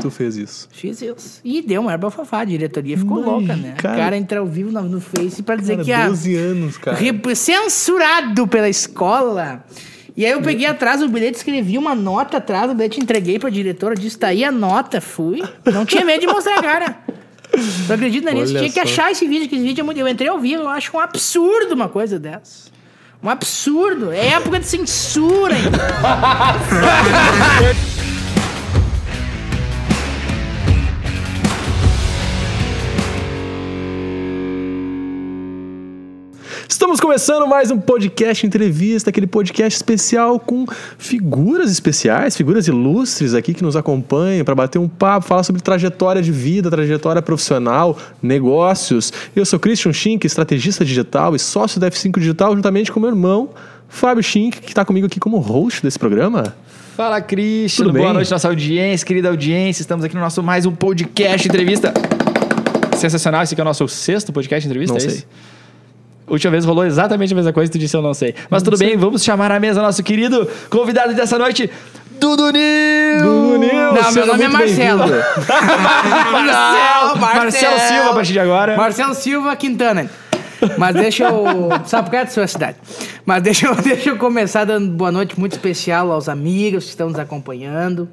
tu fez isso? Fiz isso. E deu uma erva fafá. A diretoria ficou Mas, louca, né? cara- o cara entra ao vivo no, no Face pra dizer Cara, que a. 12 anos, cara. Rep- censurado pela escola. E aí eu peguei atrás do bilhete, escrevi uma nota atrás do bilhete, entreguei pra diretora, disse, tá aí a nota, fui. Não tinha medo de mostrar a cara. Tu acredita nisso? Olha Tinha que só. achar esse vídeo, que esse vídeo é muito... Eu entrei ao vivo, eu acho um absurdo uma coisa dessa. Um absurdo. É época de censura, Estamos começando mais um podcast entrevista, aquele podcast especial com figuras especiais, figuras ilustres aqui que nos acompanham para bater um papo, falar sobre trajetória de vida, trajetória profissional, negócios. Eu sou Christian Schink, estrategista digital e sócio da F5 Digital, juntamente com meu irmão Fábio Schink, que está comigo aqui como host desse programa. Fala, Cristian. Tudo Boa bem? noite, nossa audiência, querida audiência. Estamos aqui no nosso mais um podcast entrevista. Sensacional. Esse aqui é o nosso sexto podcast entrevista, Não é sei. isso? Última vez rolou exatamente a mesma coisa e tu disse eu não sei. Mas tudo bem, vamos chamar à mesa nosso querido convidado dessa noite, Dudu Nil. Dudu Nil, Não, meu nome é Marcelo. bem-vindo. Não, Marcelo Silva, a partir de agora. Marcelo Silva Quintana. Mas deixa eu. Sabe por que é da sua cidade? Mas deixa eu, deixa eu começar dando boa noite muito especial aos amigos que estão nos acompanhando,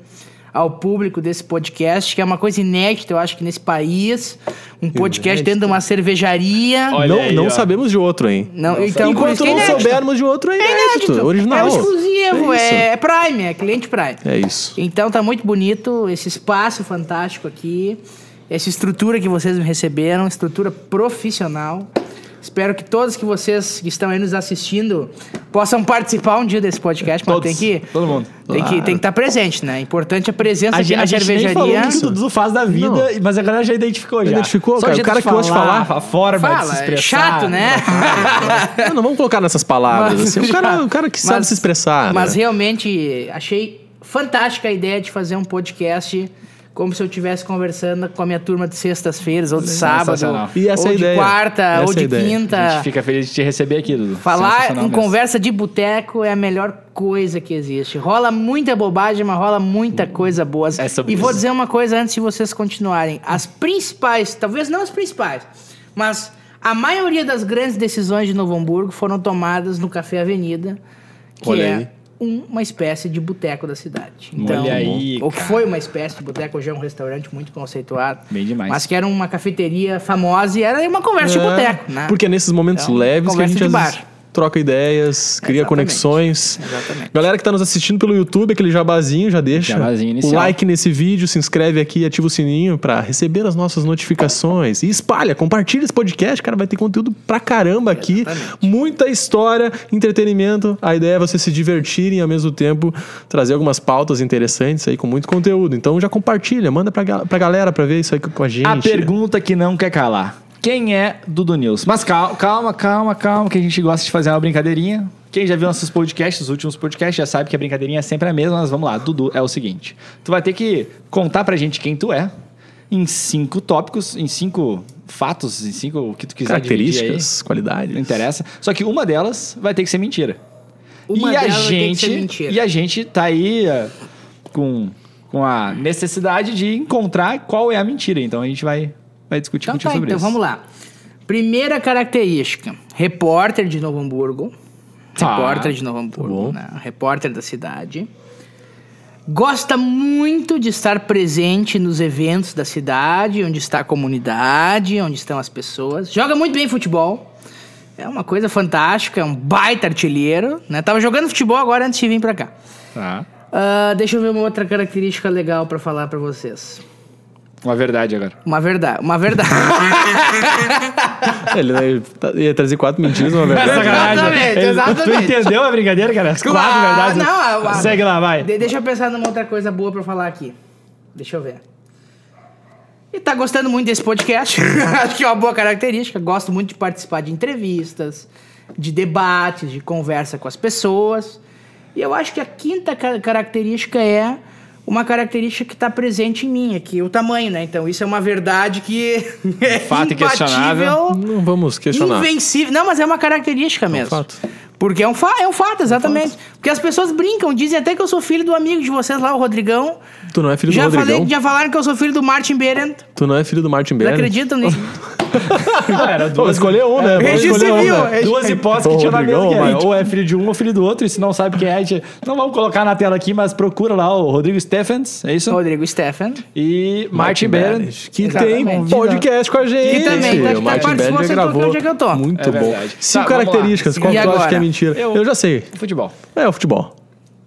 ao público desse podcast, que é uma coisa inédita, eu acho que nesse país. Um podcast dentro de uma cervejaria. Olha não aí, não ó. sabemos de outro, hein? Não, então, por Enquanto é não inédito. soubermos de outro, é É inédito, inédito. original. É exclusivo, É é, é Prime, é cliente Prime. É isso. Então tá muito bonito esse espaço fantástico aqui, essa estrutura que vocês me receberam, estrutura profissional. Espero que todos que vocês que estão aí nos assistindo possam participar um dia desse podcast, mas tem que todo mundo. tem que tem que estar presente, né? Importante a presença A, aqui gente- na a falou cervejaria. o que o Dudu faz da vida, Não. mas a galera já identificou já. Identificou, Só cara, o cara que gosta de falar. A forma de se Fala, é expressar. chato, né? Não, não vamos colocar nessas palavras. Mas- assim. o, cara, o cara que sabe Mas- se expressar. Mas né? realmente achei fantástica a ideia de fazer um podcast como se eu estivesse conversando com a minha turma de sextas-feiras, ou de sábado, Sensacional. E essa ou é de ideia. quarta, Essa ou é de ideia. A quinta. gente fica feliz de te receber aqui, Dudu. Falar em mesmo. conversa de boteco é a melhor coisa que existe. Rola muita bobagem, mas rola muita coisa boa. É e vou isso. dizer uma coisa antes de vocês continuarem. As principais, talvez não as principais, mas a maioria das grandes decisões de Novo Hamburgo foram tomadas no Café Avenida, que Olha é aí. Um- uma espécie de boteco da cidade. Então, Olha aí, o que cara. foi uma espécie de boteco, hoje é um restaurante muito conceituado. Bem demais. Mas que era uma cafeteria famosa e era uma conversa de É, boteco, né? Porque é nesses momentos Então, leves que a gente de às vezes. Troca ideias, cria Exatamente. conexões. Exatamente. Galera que tá nos assistindo pelo YouTube, aquele jabazinho, já deixa Jabazinho o like nesse vídeo, se inscreve aqui, ativa o sininho pra receber as nossas notificações. E espalha, compartilha esse podcast, cara, vai ter conteúdo pra caramba aqui. Exatamente. Muita história, entretenimento. A ideia é você se divertir e ao mesmo tempo trazer algumas pautas interessantes aí com muito conteúdo. Então já compartilha, manda pra, pra galera pra ver isso aí com a gente. A pergunta que não quer calar. Quem é Dudu News? Mas calma, calma, calma, calma, que a gente gosta de fazer uma brincadeirinha. Quem já viu nossos podcasts, os últimos podcasts, já sabe que a brincadeirinha é sempre a mesma, mas vamos lá. Dudu, é o seguinte. Tu vai ter que contar pra gente quem tu é em cinco tópicos, em cinco fatos, em cinco o que tu quiser Características, aí. qualidades. Não interessa. Só que uma delas vai ter que ser mentira. Uma e a delas vai ter que gente, ser mentira. E a gente tá aí eh, com, com a necessidade de encontrar qual é a mentira. Então a gente vai, vai discutir Então contigo tá, sobre então isso. vamos lá. Primeira característica: repórter de Novo Hamburgo. Tá. Repórter de Novo. Hamburgo, né? Repórter da cidade. Gosta muito de estar presente nos eventos da cidade, onde está a comunidade, onde estão as pessoas. Joga muito bem futebol. É uma coisa fantástica, é um baita artilheiro. Né? Tava jogando futebol agora antes de vir pra cá. Tá. Ah, deixa eu ver uma outra característica legal pra falar pra vocês. Uma verdade agora. Uma verdade, uma verdade. Ele tá- ia trazer quatro mentiras, uma verdade. Exatamente, Ele- Tu exatamente. entendeu a brincadeira, cara? As quatro Ah, verdades. não, Segue lá, vai. De- deixa eu pensar numa outra coisa boa pra falar aqui. Deixa eu ver. E tá gostando muito desse podcast. Acho que é uma boa característica. Gosto muito de participar de entrevistas, de debates, de conversa com as pessoas. E eu acho que a quinta ca- característica é uma característica que está presente em mim, aqui, o tamanho, né? Então isso é uma verdade que é Fato inquestionável. Não vamos questionar. Invencível. Não, mas é uma característica mesmo. fato. Porque é um, fa é um fato, exatamente. Porque as pessoas brincam, dizem até que eu sou filho do amigo de vocês lá, o Rodrigão. Tu não é filho Já, do Rodrigão? falei, já falaram que eu sou filho do Martin Berend. Tu não é filho do Martin Não Berner? acreditam nisso? Escolher um, né? Registro escolher um, né? registro- Duas hipóteses que tinha na mesa. Que é, ou é filho de um ou filho do outro. E se não sabe quem é, a gente não vamos colocar na tela aqui, mas procura lá o Rodrigo Stephens, é isso? Rodrigo Stefan. E Martin Berend. Que Exatamente. tem podcast com a gente. Que também, tá- o tá Martin participou, Berner sentou gravou. onde é que eu tô. Muito É bom. Cinco Tá, características. Qual E tu acha que é mentira? Eu- Eu, já sei. Futebol. É o futebol.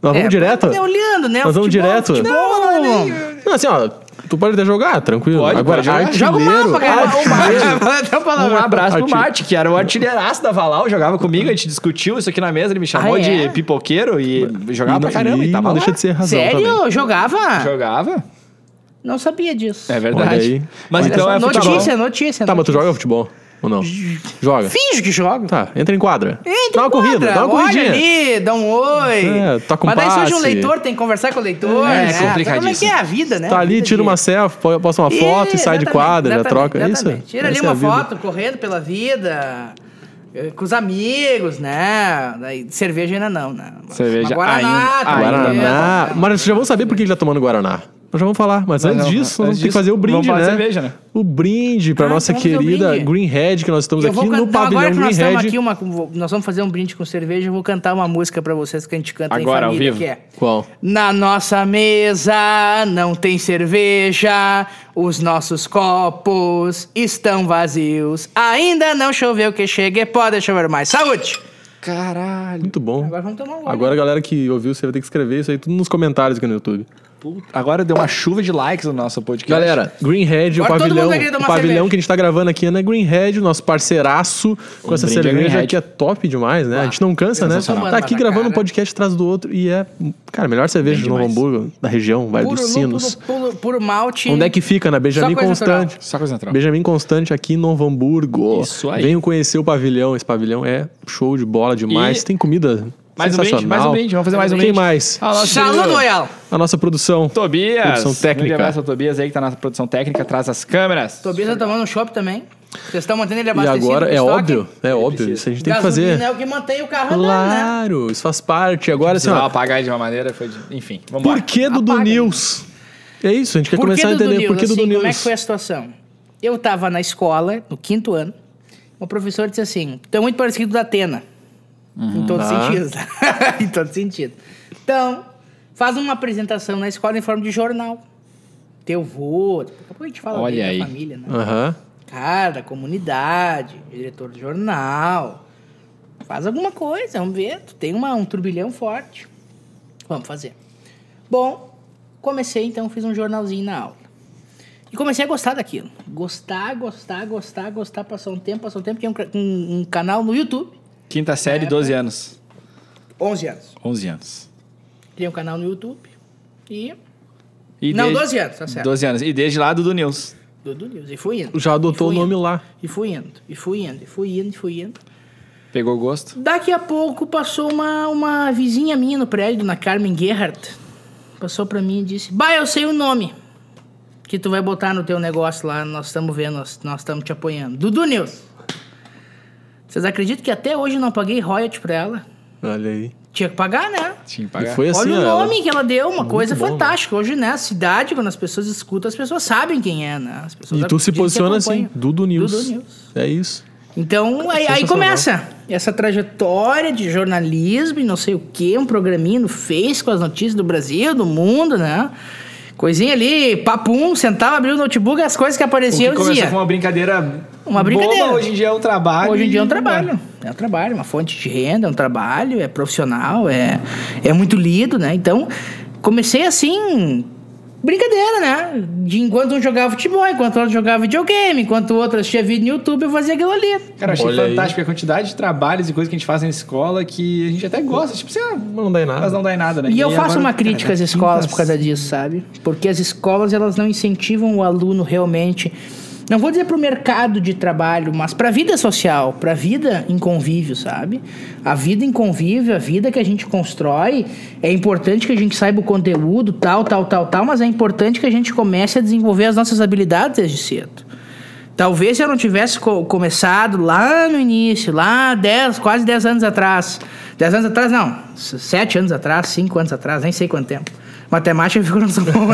Nós vamos É, direto? tá olhando, né? Nós vamos Futebol, direto? futebol. Não, assim, ó. Tu pode até jogar, tranquilo. Pode, Agora, pode jogar. artilheiro. Joga o mapa, cara. Artilheiro. o Um abraço pro. Martin, que era o artilheiraço da Valau, jogava comigo, a gente discutiu isso aqui na mesa, ele me chamou Ah, é? de pipoqueiro e jogava E pra não- caramba, e e tava não lá. deixa de ser razão Sério? também. Jogava? Jogava? Não sabia disso. É Olha verdade. aí. Mas Olha então só, é futebol. notícia, notícia. Tá, mas tu notícia. joga futebol? Ou não? Joga. Finge que joga. Tá, entra em quadra. Entra dá uma em corrida, quadra, dá uma corridinha. ali, dá um oi. É, toca um Mas daí surge um leitor, tem que conversar com o leitor. É, né? complicadíssimo. Como é que é a vida, né? Tá ali, tira uma selfie, po- posta uma foto e sai de quadra, já exatamente, troca. É isso? exatamente. Tira ali Essa é uma foto, correndo pela vida, eh, com os amigos, né? Daí, cerveja ainda não, né? Cerveja Uma Guaraná, ainda- tá Guaraná. beleza. Mas vocês já vão saber por que ele tá tomando Guaraná. Nós já vamos falar, mas, Mas antes não, disso, nós antes vamos ter que fazer o brinde, né? cerveja, né? O brinde pra Ah, nossa então querida. Greenhead, que nós estamos Eu aqui vou no cantar, agora pavilhão que nós estamos Greenhead. aqui, uma, nós vamos fazer um brinde com cerveja, eu vou cantar uma música pra vocês que a gente canta Agora, em ao família, vivo? que é... Qual? Na nossa mesa não tem cerveja, os nossos copos estão vazios. Ainda não choveu que chegue, pode chover mais. Saúde! Caralho. Muito bom. Agora vamos tomar um gole. Agora a galera que ouviu, você vai ter que escrever isso aí tudo nos comentários aqui no YouTube. Puta, Agora deu uma chuva de likes no nosso podcast. Galera, Greenhead, o Agora todo pavilhão, vai querer o pavilhão cerveja. que a gente tá gravando aqui é na Greenhead, o nosso parceiraço com Um essa brinde cerveja Greenhead. que é top demais, né? A gente não cansa, né? Sensacional. Tá aqui Tomando gravando um podcast atrás do outro e é, cara, a melhor cerveja de Novo demais. Hamburgo, da região, Vale puro dos Sinos. lúpulo, puro, puro malte. Onde é que fica? Na Benjamin coisa Constante. Só coisa natural. Benjamin Constante aqui em Novo Hamburgo. Isso aí. Venham conhecer o pavilhão. Esse pavilhão é show de bola demais. E- Tem comida Mais um brinde, mais um brinde. Vamos fazer mais um Quem brinde. mais? Ah, nosso Saludo querido Royal. A nossa produção. Tobias. Produção técnica. Grande abraço ao Tobias aí que tá na produção técnica, atrás das câmeras. Tobias tá tomando um chopp também. Vocês estão mantendo ele E abastecido. agora, com é estoque? óbvio, é óbvio. Isso a gente tem que fazer. Gasolina é o que mantém o carro andando, né? Claro, isso faz parte. Agora, assim, ó, apagar de uma maneira, foi de... Enfim, vamos por que Dudu Apaga, News? É isso, a gente quer começar a entender por que assim, Dudu News. Como é que foi a situação? Eu tava na escola, no quinto ano, o professor disse assim, tu é muito parecido da Atena. Em todos os sentidos. em todos os sentidos. Então, faz uma apresentação na escola em forma de jornal. Teu vô, daqui a pouco a gente fala Olha dele, aí. da família, né? Aham. Cara, da comunidade, diretor do jornal. Faz alguma coisa, vamos ver. Tu tem uma, um turbilhão forte. Vamos fazer. Bom, comecei então, fiz um jornalzinho na aula. E comecei a gostar daquilo. Gostar, gostar, gostar, gostar. Passou um tempo, passou um tempo. Tinha um, um, um canal no YouTube. Quinta série, 12 anos. 11 anos. 11 anos. Criei um canal no YouTube. E. E Não, desde- 12 anos, tá certo. 12 anos. E desde lá, Dudu News. Dudu News. E fui indo. Já adotou o nome indo. lá. E fui indo. E fui indo. E fui indo. E fui indo. Pegou gosto? Daqui a pouco passou uma, uma vizinha minha no prédio, na Carmen Gerhardt. Passou pra mim e disse: Bah, eu sei o nome que tu vai botar no teu negócio lá. Nós estamos vendo, nós nós estamos te apoiando. Dudu News. Vocês acreditam que até hoje eu não paguei royalty pra ela? Olha aí. Tinha que pagar, né? Tinha que E pagar. foi assim, Olha o nome que ela deu, uma coisa bom, fantástica. Hoje, né, a cidade, quando as pessoas escutam, as pessoas sabem quem é, né? As pessoas E tu se posiciona assim. Dudu News. Dudu News. É isso. Então, aí, aí começa essa trajetória de jornalismo e não sei o quê, um programinha no Face com as notícias do Brasil, do mundo, né? Coisinha ali, papum, sentava, abria o notebook, as coisas que O que apareciam eu começou dizia. com uma brincadeira Uma brincadeira. boba, hoje em dia é um trabalho. Hoje em dia é um e- trabalho. É um trabalho, uma fonte de renda, é um trabalho, é profissional, é, é muito lido, né? Então, comecei assim, brincadeira, né? De enquanto um jogava futebol, enquanto o outro jogava videogame, enquanto o outro assistia vídeo no YouTube, eu fazia aquilo ali. Cara, eu achei Olha aí. fantástico a quantidade de trabalhos e coisas que a gente faz na escola que a gente até gosta. Tipo, Mas não dá em nada. mas não dá em nada, né? E eu aí faço agora, uma cara, crítica às já escolas por causa disso, sabe? Porque as escolas elas não incentivam o aluno realmente, não vou dizer para o mercado de trabalho, mas para a vida social, para a vida em convívio, sabe? A vida em convívio, a vida que a gente constrói, é importante que a gente saiba o conteúdo, tal, tal, tal, tal, mas é importante que a gente comece a desenvolver as nossas habilidades desde cedo. Talvez eu não tivesse co- começado lá no início, lá 10, quase 10 anos atrás. 10 anos atrás, não. 7 anos atrás, 5 anos atrás, nem sei quanto tempo. Matemática ficou na sua mão.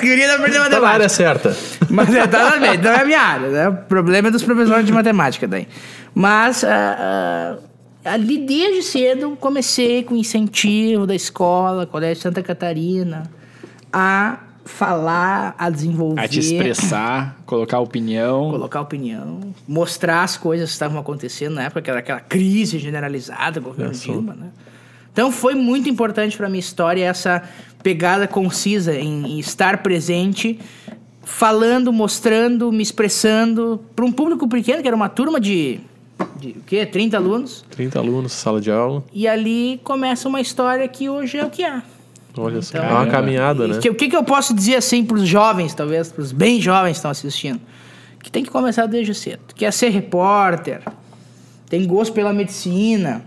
Queria não perder Tá na matemática. área certa. Mas é, tá bem, não é a minha área, né? O problema é dos professores de matemática daí. Mas ah, ah, ali desde cedo comecei com incentivo da escola, Colégio Santa Catarina, a falar, a desenvolver, A te expressar, colocar opinião. colocar opinião, mostrar as coisas que estavam acontecendo na época, que era aquela crise generalizada do governo. Dilma, né? Então foi muito importante para minha história essa pegada concisa em, estar presente, falando, mostrando, me expressando para um público pequeno, que era uma turma de, de o quê? 30 alunos. 30 alunos, sala de aula. E ali começa uma história que hoje é o que é. Olha só. Então, é uma caminhada, né? O que, que eu posso dizer assim para os jovens, talvez, para os bem jovens que estão assistindo? Que tem que começar desde cedo. Quer ser repórter, tem gosto pela medicina,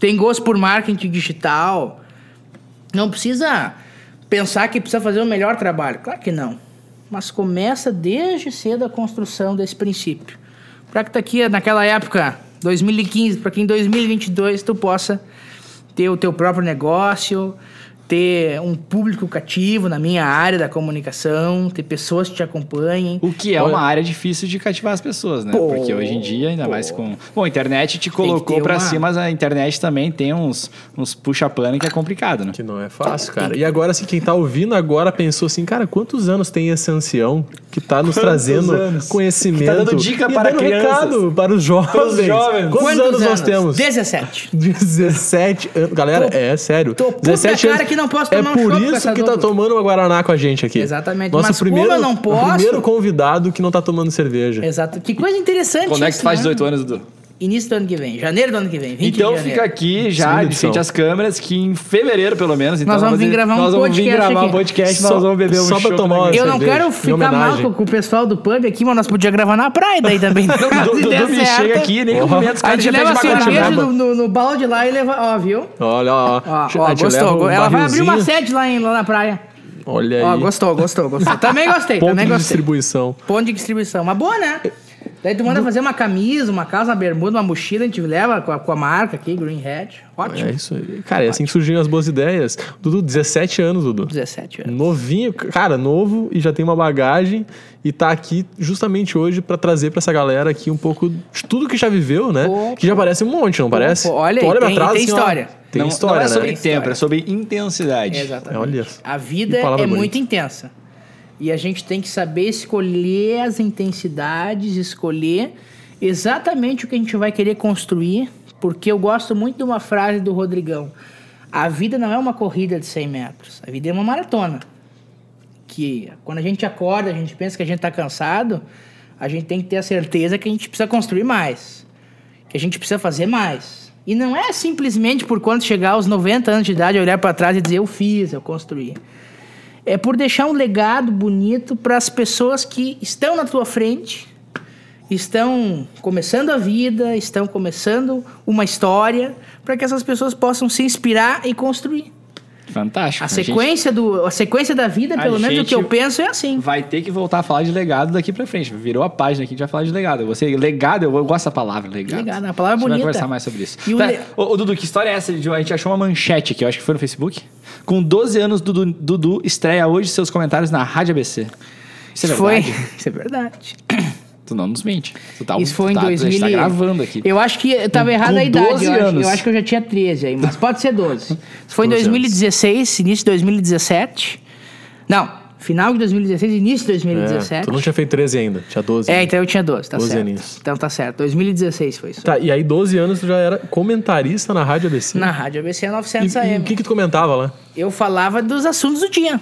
tem gosto por marketing digital. Não precisa pensar que precisa fazer o melhor trabalho. Claro que não. Mas começa desde cedo a construção desse princípio. Para que daqui, naquela época, 2015, para que em 2022 tu possa ter o teu próprio negócio, ter um público cativo na minha área da comunicação, ter pessoas que te acompanhem. O que é Olha- uma área difícil de cativar as pessoas, né? Pô, Porque hoje em dia, ainda mais com. Bom, a internet te colocou pra uma- cima, mas a internet também tem uns, uns puxa-pano que é complicado, né? Que não é fácil, cara. E agora, assim, quem tá ouvindo agora pensou assim, cara, quantos anos tem esse ancião que tá nos trazendo anos? conhecimento? Que tá dando dica e para dando crianças. recado para os jovens. jovens. Quantos, anos, nós temos? 17. 17 anos. Galera, Tô- é sério. tô puta cara que não posso tomar É um por chopp com isso que tá tomando uma Guaraná com a gente aqui. Exatamente. Nosso Mas como primeiro, eu não posso- o primeiro convidado que não tá tomando cerveja. Exato. Que coisa interessante. Quando é que isso, tu faz né? 18 anos, Dudu? Início do ano que vem. Janeiro do ano que vem. 20 Então de fica aqui já de frente às câmeras que em fevereiro, pelo menos. Então Nós vamos vir gravar um nós vamos vir podcast gravar um podcast, Só- nós vamos beber um só pra tomar uma. Eu não quero ficar mal com, o pessoal do pub aqui, mas nós podíamos gravar na praia daí também. O Se Dudu der me certo, chega aqui, nem cumprimenta os A caras gente já leva a cerveja no, no, no balde lá e leva. Ó, viu? Olha, ó. Ó, A ó, gente gostou. um Ela vai abrir uma sede lá, em, lá na praia. Olha aí. Ó, gostou, gostou, gostou. Também gostei, Ponto também de gostei. distribuição. Ponto de distribuição. Uma boa, né? Daí tu manda fazer uma camisa, uma calça, uma bermuda, uma mochila, a gente leva com a, com a marca aqui, Green Hat. Ótimo. É isso aí. Cara, é assim que surgiram as boas ideias. Dudu, 17 anos, Dudu. 17 anos. Novinho, cara, novo e já tem uma bagagem e tá aqui justamente hoje pra trazer pra essa galera aqui um pouco de tudo que já viveu, né? Pô, que já parece um monte, não parece? pô, olha aí, olha tem- trás, tem assim, ó, história. tem não, história, não é né? sobre Tem tempo, história. é sobre intensidade. Exatamente. Olha. A vida é bonita. muito intensa. E a gente tem que saber escolher as intensidades, escolher exatamente o que a gente vai querer construir, porque eu gosto muito de uma frase do Rodrigão. A vida não é uma corrida de 100 metros, a vida é uma maratona. Que quando a gente acorda, a gente pensa que a gente está cansado, a gente tem que ter a certeza que a gente precisa construir mais, que a gente precisa fazer mais. E não é simplesmente por quando chegar aos 90 anos de idade, olhar para trás e dizer eu fiz, eu construí. É por deixar um legado bonito para as pessoas que estão na tua frente, estão começando a vida, estão começando uma história, para que essas pessoas possam se inspirar e construir. Fantástico. A gente sequência, do, a sequência da vida, A pelo menos o gente que eu penso, é assim. vai ter que voltar a falar de legado daqui pra frente. Virou a página aqui, a gente vai falar de legado. Você, legado, eu, gosto da palavra, legado. Legado, a palavra a gente bonita. vai conversar mais sobre isso. E o Tá, le- ô, Dudu, que história é essa? de- A gente achou uma manchete aqui, eu acho que foi no Facebook. Com 12 anos, Dudu, Dudu estreia hoje seus comentários na Rádio ABC. Isso é foi, verdade? isso é verdade. Tu não nos mente. Tu tá, Isso tu foi em tá, 2000. A gente tá gravando aqui. Eu acho que eu tava com a idade. 12 eu, acho, anos. eu acho que eu já tinha 13 aí, mas pode ser 12. Isso foi em 12 anos. 2016, início de 2017. Não, final de 2016, início de É, 2017. tu não tinha feito 13 ainda, tinha 12. É, então eu tinha 12, tá 12 certo. aninhos. Então tá certo. 2016 foi isso. Tá, e aí 12 anos tu já era comentarista na Rádio ABC. Na Rádio ABC E, 900 e AM. o que que tu comentava lá? Eu falava dos assuntos do dia.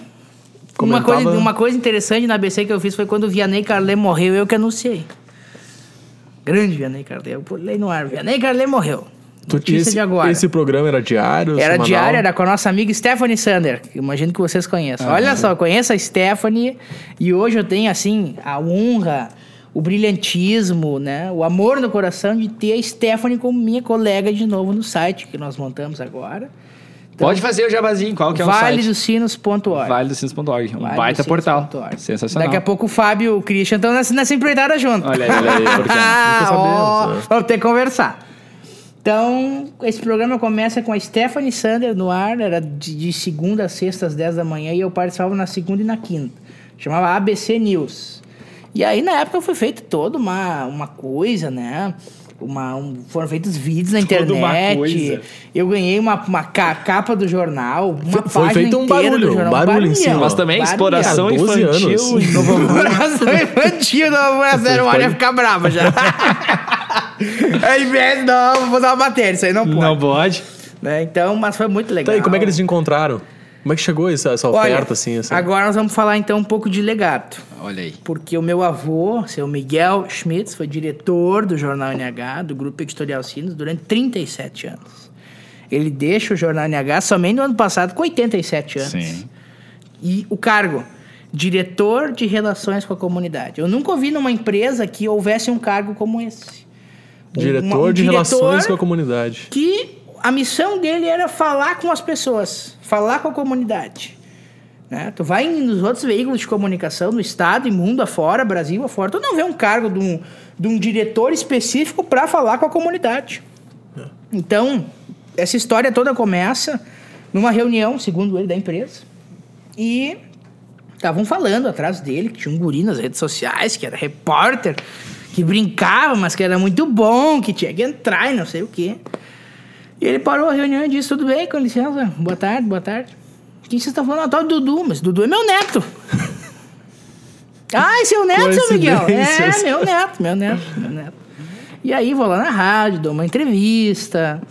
Uma coisa, uma coisa interessante na ABC que eu fiz foi quando o Vianney Carlet morreu, eu que anunciei. Grande Vianney Carlet. Eu pulei no ar. Vianney Carlet morreu. Notícia esse, de agora. esse programa era diário? Era semanal? diária, era com a nossa amiga Stephanie Sander, que imagino que vocês conheçam. Olha só, eu conheço a Stephanie e hoje eu tenho, assim, a honra, o brilhantismo, né? O amor no coração de ter a Stephanie como minha colega de novo no site que nós montamos agora. Pode fazer o jabazinho. Qual que é o site? valedosinos.org. Valedosinos.org. Um Vale baita portal. Sensacional. Daqui a pouco o Fábio e o Christian estão nessa, nessa empreitada junto. Olha aí, olha aí. Porque... Né? Vamos ter que conversar. Então, esse programa começa com a Stephanie Sander no ar, era de, de segunda a sexta às 10 da manhã, e eu participava na segunda e na quinta. Chamava ABC News. E aí, na época, foi feita toda uma, uma coisa, né? Uma, um- foram feitos vídeos na Toda uma internet. coisa. Eu ganhei uma, uma ca- capa do jornal, uma Foi- feito um inteira barulho, do um jornal. barulho em cima. Mas também Barulhão. exploração Cara, 12 infantil Novo. Coração infantil da mulher zero hora ia ficar brava já. Não, vou fazer uma matéria, isso aí não pode. Não pode. Né? Então, mas foi muito Tá legal. aí, como é que eles se encontraram? Como é que chegou essa, essa Olha, oferta, assim? Essa... agora nós vamos falar então um pouco de legado. Olha aí. Porque o meu avô, seu Miguel Schmitz, foi diretor do Jornal NH, do Grupo Editorial Sinos, durante 37 anos. Ele deixa o Jornal NH somente no ano passado, com 87 anos. Sim. E o cargo, diretor de relações com a comunidade. Eu nunca ouvi numa empresa que houvesse um cargo como esse. Um- Diretor uma- um de diretor relações com a comunidade. Que a missão dele era falar com as pessoas, falar com a comunidade. Né? Tu vai nos outros veículos de comunicação, no estado e mundo afora, Brasil afora, tu não vê um cargo de um, de um diretor específico para falar com a comunidade. Então, essa história toda começa numa reunião, segundo ele, da empresa. E estavam falando atrás dele que tinha um guri nas redes sociais, que era repórter, que brincava, mas que era muito bom, que tinha que entrar e não sei o quê. E ele parou a reunião e disse: Tudo bem, com licença, boa tarde, boa tarde. Quem vocês estão falando? Ah, tá o Dudu, mas Dudu é meu neto. ah, esse é o neto, seu Miguel? É, meu neto, meu neto, meu neto. E aí vou lá na rádio, dou uma entrevista.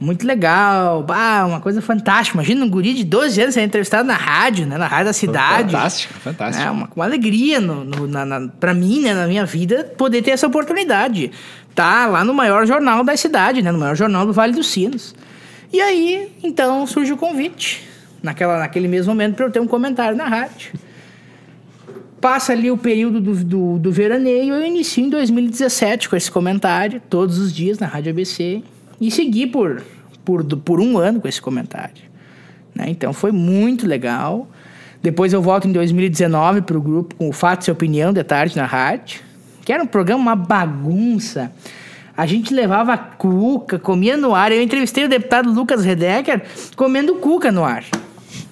Muito legal. Bah, uma coisa fantástica. Imagina um guri de 12 anos ser entrevistado na rádio, né? Na rádio da cidade. Fantástico, fantástico. É uma, uma alegria no, no, na, na, pra mim, né, na minha vida, poder ter essa oportunidade. Tá lá no maior jornal da cidade, né? No maior jornal do Vale dos Sinos. E aí, então, surge o convite. Naquela, naquele mesmo momento, para eu ter um comentário na rádio. Passa ali o período do, do, do veraneio, eu inicio em 2017 com esse comentário, todos os dias na Rádio ABC. E segui por, por, por um ano com esse comentário. né? Então foi muito legal. Depois eu volto em 2019 para o grupo com o Fato e Opinião de tarde na rádio, que era um programa, uma bagunça. A gente levava cuca, comia no ar. Eu entrevistei o deputado Lucas Redecker comendo cuca no ar.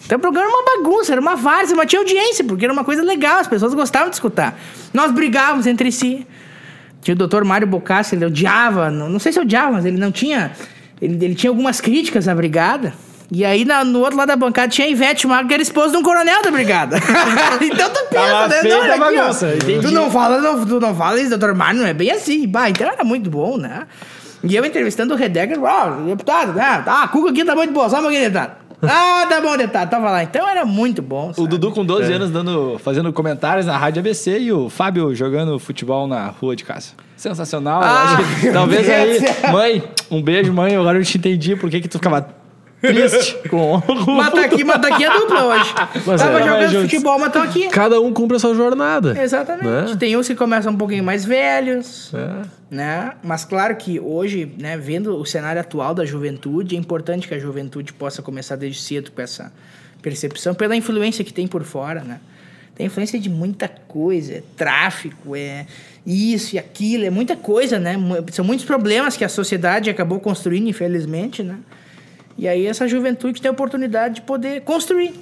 Então o programa era uma bagunça, era uma várzea, mas tinha audiência, porque era uma coisa legal, as pessoas gostavam de escutar. Nós brigávamos entre si. Tinha o doutor Mário Bocassi, ele odiava, não, não sei se odiava, mas ele não tinha. Ele, ele tinha algumas críticas à brigada. E aí na- no outro lado da bancada tinha a Ivete Mago, que era esposa de um coronel da brigada. então tu pensa, né? Não, olha aqui, bagunça. Tu não fala, não, tu não fala isso, doutor Mário, não é bem assim. Bah, então era muito bom, né? E eu entrevistando o Redecker, ó, deputado, né? Ah, a cuca aqui tá muito boa, só um pouquinho, deputado. Ah, tá bom, deputado, tava lá. Então era muito bom. O sabe? Dudu com 12 anos dando, fazendo comentários na Rádio ABC e o Fábio jogando futebol na rua de casa. Sensacional. eu Ah, acho que talvez Deus aí. céu. Mãe, um beijo, mãe. Agora eu te entendi por que, que tu ficava triste com o Mas tá aqui, mas tá aqui a dupla hoje. Mas Tava é. jogando Juntos. futebol, mas tô aqui. Cada um cumpre a sua jornada. Exatamente. Né? Tem uns que começam um pouquinho mais velhos, É. né? Mas claro que hoje, né, vendo o cenário atual da juventude, é importante que a juventude possa começar desde cedo com essa percepção, pela influência que tem por fora, né? Tem influência de muita coisa, é tráfico, é isso e aquilo, é muita coisa, né? São muitos problemas que a sociedade acabou construindo, infelizmente, né? E aí essa juventude tem a oportunidade de poder construir.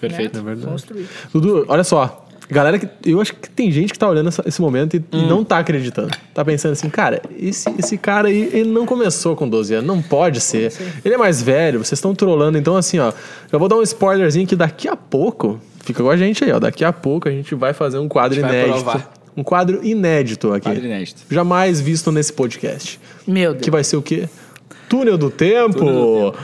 Perfeito. né? É verdade. Construir. Dudu, olha só. Galera, que, eu acho que tem gente que tá olhando essa- esse momento e, e não tá acreditando. Tá pensando assim, cara, esse, esse cara aí, ele não começou com 12 anos, não pode ser. Ele é mais velho, vocês estão trolando. Então, assim, ó, já vou dar um spoilerzinho que daqui a pouco, fica com a gente aí, ó. Daqui a pouco a gente vai fazer um quadro inédito. provar. Um quadro inédito aqui. Quadro inédito. Jamais visto nesse podcast. Meu Deus. Que vai ser o quê? Túnel do tempo.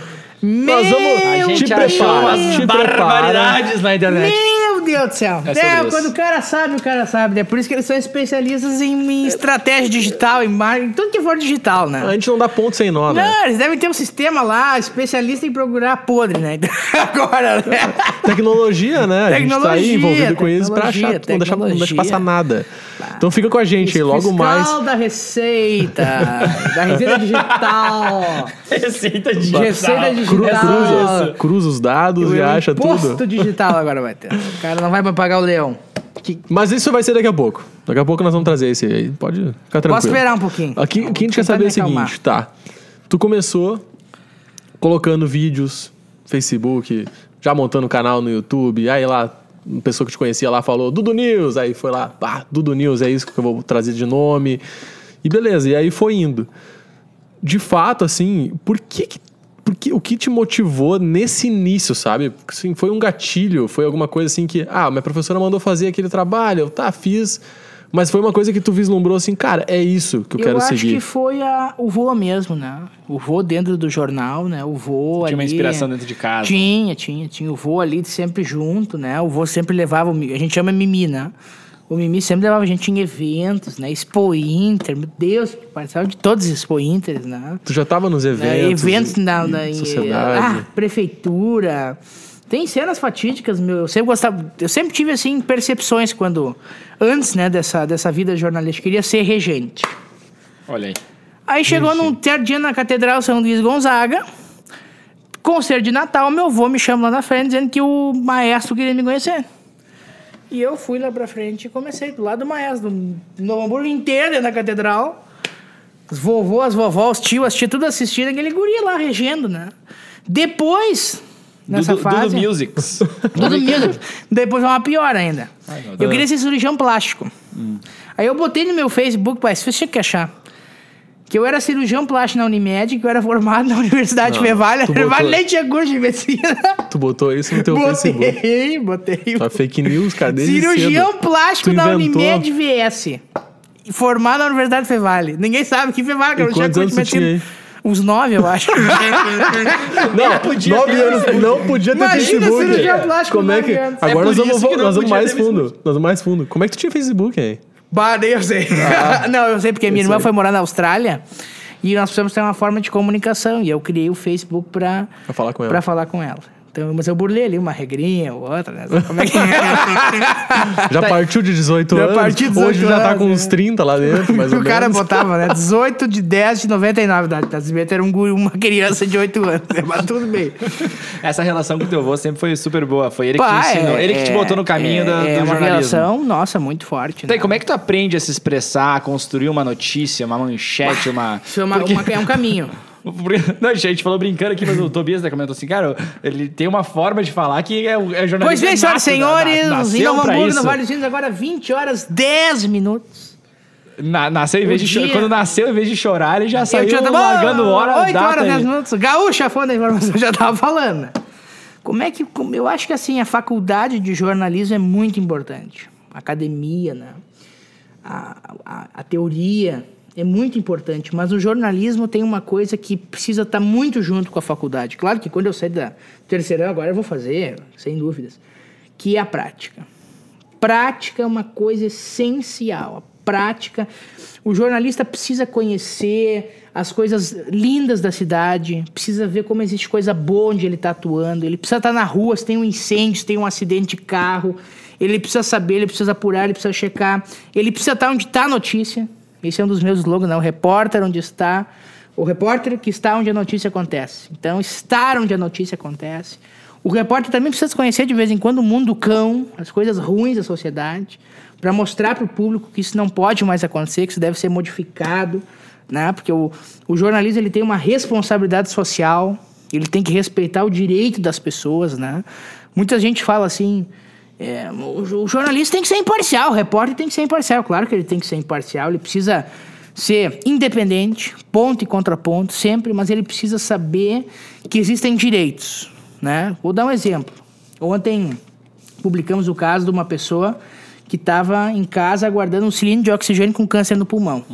Meu Nós vamos. Te prepara, achou umas te prepara. barbaridades na internet. Meu Deus do céu. É É, quando o cara sabe, o cara sabe. É por isso que eles são especialistas em, estratégia digital, em marketing, tudo que for digital, né? A gente não dá ponto sem nó, né? Não, eles devem ter um sistema lá, especialista em procurar podre, né? Então, Agora, né? Tecnologia, né? a gente tá aí Tecnologia, envolvido com isso pra tecnologia, achar, não deixar, não deixa tecnologia. passar nada. Então fica com a gente aí, logo Fiscal mais. da Receita, da Receita Digital, Receita Receita Cru, Digital. cruza, cruza os dados e O acha imposto tudo. digital agora vai ter. O cara não vai pagar o leão. Que- Mas isso vai ser daqui a pouco. Daqui a pouco nós vamos trazer esse aí. Pode ficar tranquilo. Posso esperar um pouquinho? Aqui, o que a gente quer saber é o seguinte, acalmar. tá? Tu começou colocando vídeos, Facebook, já montando canal no YouTube, aí lá, uma pessoa que te conhecia lá falou Dudu News, aí foi lá, pá, Dudu News, é isso que eu vou trazer de nome. E beleza, e aí foi indo. De fato, assim, por que que o que te motivou nesse início, sabe? Assim, foi um gatilho, foi alguma coisa assim que, ah, minha professora mandou fazer aquele trabalho, eu tá, fiz, mas foi uma coisa que tu vislumbrou assim, cara, é isso que eu, quero acho seguir. que foi a- o vô mesmo, né? O vô dentro do jornal, né? O vô Tinha uma ali- inspiração dentro de casa. Tinha, tinha, tinha. O vô ali sempre junto, né? O vô sempre levava. A gente chama Mimi, né? O Mimi sempre levava a gente em eventos, né? Expo Inter, meu Deus, participava de todos os Expo Inters, né? Tu já tava nos É, eventos, eventos e- na, na em, sociedade. ah, prefeitura. Tem cenas fatídicas, meu. Eu sempre gostava. Eu sempre tive assim percepções quando antes, né, dessa dessa vida jornalística, eu queria ser regente. Olha aí. Aí chegou num certo dia na Catedral São Luís Gonzaga, concerto de Natal, meu avô me chama lá na frente dizendo que o maestro queria me conhecer. E eu fui lá pra frente e comecei do lado do maestro, Novo Hamburgo inteiro dentro da catedral. Os vovôs, as vovós, os tios, as tias, tudo assistindo, aquele guri lá regendo, né? Depois, nessa Dudu, fase... Dudu Musics. Tudo music. Depois é uma pior ainda. Ai, eu queria ser cirurgião plástico. Aí eu botei no meu Facebook, pai, você tinha que achar. Que eu era cirurgião plástico na Unimed, que eu era formado na Universidade Não, Fevale. A tu Fevale botou- nem tinha curso de medicina. Tu botou isso no teu Facebook. botei, botei. Tá fake news, cara, desde Cirurgião cedo. plástico Tu inventou. Unimed VS. Formado na Universidade Fevale. Ninguém sabe que Fevale, que eu não tinha curso de anos tu medicina. Uns nove, eu acho. Não, podia nove ter anos, não podia ter Imagina Facebook. cirurgião plástico Como é que... É Agora nós por vamos, que nós vamos mais fundo. Nós vamos mais fundo. Como é que tu tinha Facebook, hein? Bah, nem eu sei. não, eu sei porque minha irmã aí. foi morar na Austrália e nós precisamos ter uma forma de comunicação. E eu criei o Facebook pra, Pra falar com ela. pra falar com ela. Então, mas eu burlei ali uma regrinha ou outra, né? Como é que Já partiu de 18 Já anos. partiu de 18 Hoje já tá anos, com é. uns 30 lá dentro, mais ou o cara menos. botava, né? 18 de 10 de 99 da Nascimento era um guri, uma criança de 8 anos, né? mas tudo bem. Essa relação com o teu avô sempre foi super boa. Foi ele que Pá, te ensinou. é- ele que te é- botou no caminho é, da- do é uma jornalismo. relação, nossa, muito forte. Tá, e né? como é que tu aprende a se expressar, a construir uma notícia, uma manchete, uma. Isso é, uma- Porque- uma- é um caminho. Não, a gente falou brincando aqui, mas o Tobias né, comentou assim, cara, ele tem uma forma de falar que é, é jornalismo. Pois bem, é senhoras e senhores, em pra Hamburgo, no Vale dos Sinos, agora 20 horas 10 minutos. Na- nasceu em vez O de dia- Quando nasceu, em vez de chorar, ele já saiu tinha tava largando hora, 8 data. horas, e- 10 minutos. Gaúcha, fonte da informação, já tava falando. Como é que. eu acho que assim, a faculdade de jornalismo é muito importante. A academia, né? A, a, a teoria é muito importante, mas o jornalismo tem uma coisa que precisa estar muito junto com a faculdade. Claro que quando eu sair da terceirão, agora eu vou fazer, sem dúvidas, que é a prática. Prática é uma coisa essencial. A prática. O jornalista precisa conhecer as coisas lindas da cidade, precisa ver como existe coisa boa onde ele está atuando, ele precisa estar na rua, se tem um incêndio, se tem um acidente de carro, ele precisa saber, ele precisa apurar, ele precisa checar, ele precisa estar onde está a notícia. Esse é um dos meus slogans, né? O repórter onde está, o repórter que está onde a notícia acontece. Então, estar onde a notícia acontece. O repórter também precisa conhecer de vez em quando o mundo cão, as coisas ruins da sociedade, para mostrar para o público que isso não pode mais acontecer, que isso deve ser modificado, né? Porque o, o jornalismo ele tem uma responsabilidade social, ele tem que respeitar o direito das pessoas, né? Muita gente fala assim, é, o, o jornalista tem que ser imparcial, o repórter tem que ser imparcial, claro que ele tem que ser imparcial, ele precisa ser independente, ponto e contraponto, sempre, mas ele precisa saber que existem direitos, né? Vou dar um exemplo. Ontem publicamos o caso de uma pessoa que estava em casa aguardando um cilindro de oxigênio com câncer no pulmão.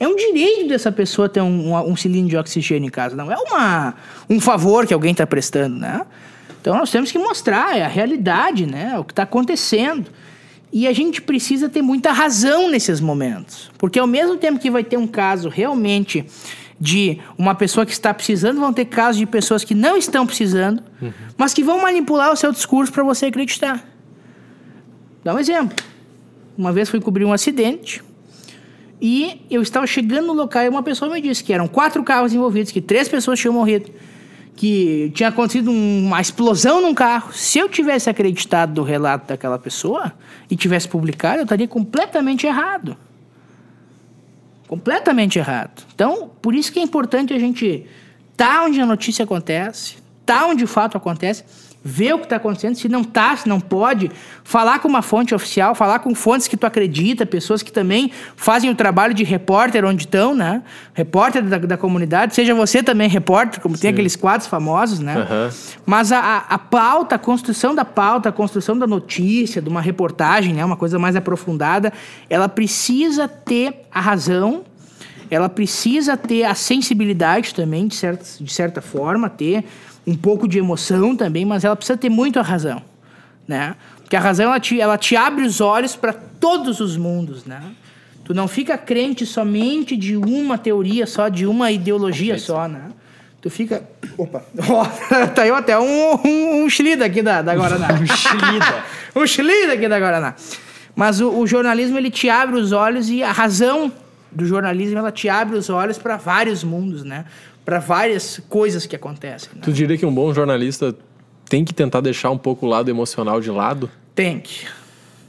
É um direito dessa pessoa ter um, um, um cilindro de oxigênio em casa, não é uma, um favor que alguém está prestando, né? Então nós temos que mostrar, é a realidade, né? O que está acontecendo. E a gente precisa ter muita razão nesses momentos. Porque ao mesmo tempo que vai ter um caso realmente de uma pessoa que está precisando, vão ter casos de pessoas que não estão precisando, mas que vão manipular o seu discurso para você acreditar. Dá um exemplo. Uma vez fui cobrir um acidente e eu estava chegando no local e uma pessoa me disse que eram quatro carros envolvidos, que três pessoas tinham morrido, que tinha acontecido um- uma explosão num carro. Se eu tivesse acreditado do relato daquela pessoa e tivesse publicado, eu estaria completamente errado. Completamente errado. Então, por isso que é importante a gente tá onde a notícia acontece, tá onde o fato acontece, ver o que está acontecendo, se não tá, se não pode, falar com uma fonte oficial, falar com fontes que tu acredita, pessoas que também fazem o trabalho de repórter onde estão, né? Repórter da, da comunidade, seja você também repórter, como tem aqueles quadros famosos, né? Aham. Mas a, a, a pauta, a construção da pauta, a construção da notícia, de uma reportagem, né, uma coisa mais aprofundada, ela precisa ter a razão, ela precisa ter a sensibilidade também, de certa, de certa forma, ter um pouco de emoção também, mas ela precisa ter muito a razão, né? Porque a razão, ela te, ela te abre os olhos para todos os mundos, né? Tu não fica crente somente de uma teoria só, de uma ideologia só, né? Tu fica. Opa! Ó, tá eu até um, um, um Schlida aqui da, da Guaraná. um Schlida. um Schlida aqui da Guaraná. Mas o, o jornalismo, ele te abre os olhos e a razão do jornalismo, ela te abre os olhos para vários mundos, né? Para várias coisas que acontecem. Né? Tu diria que um bom jornalista tem que tentar deixar um pouco o lado emocional de lado? Tem que.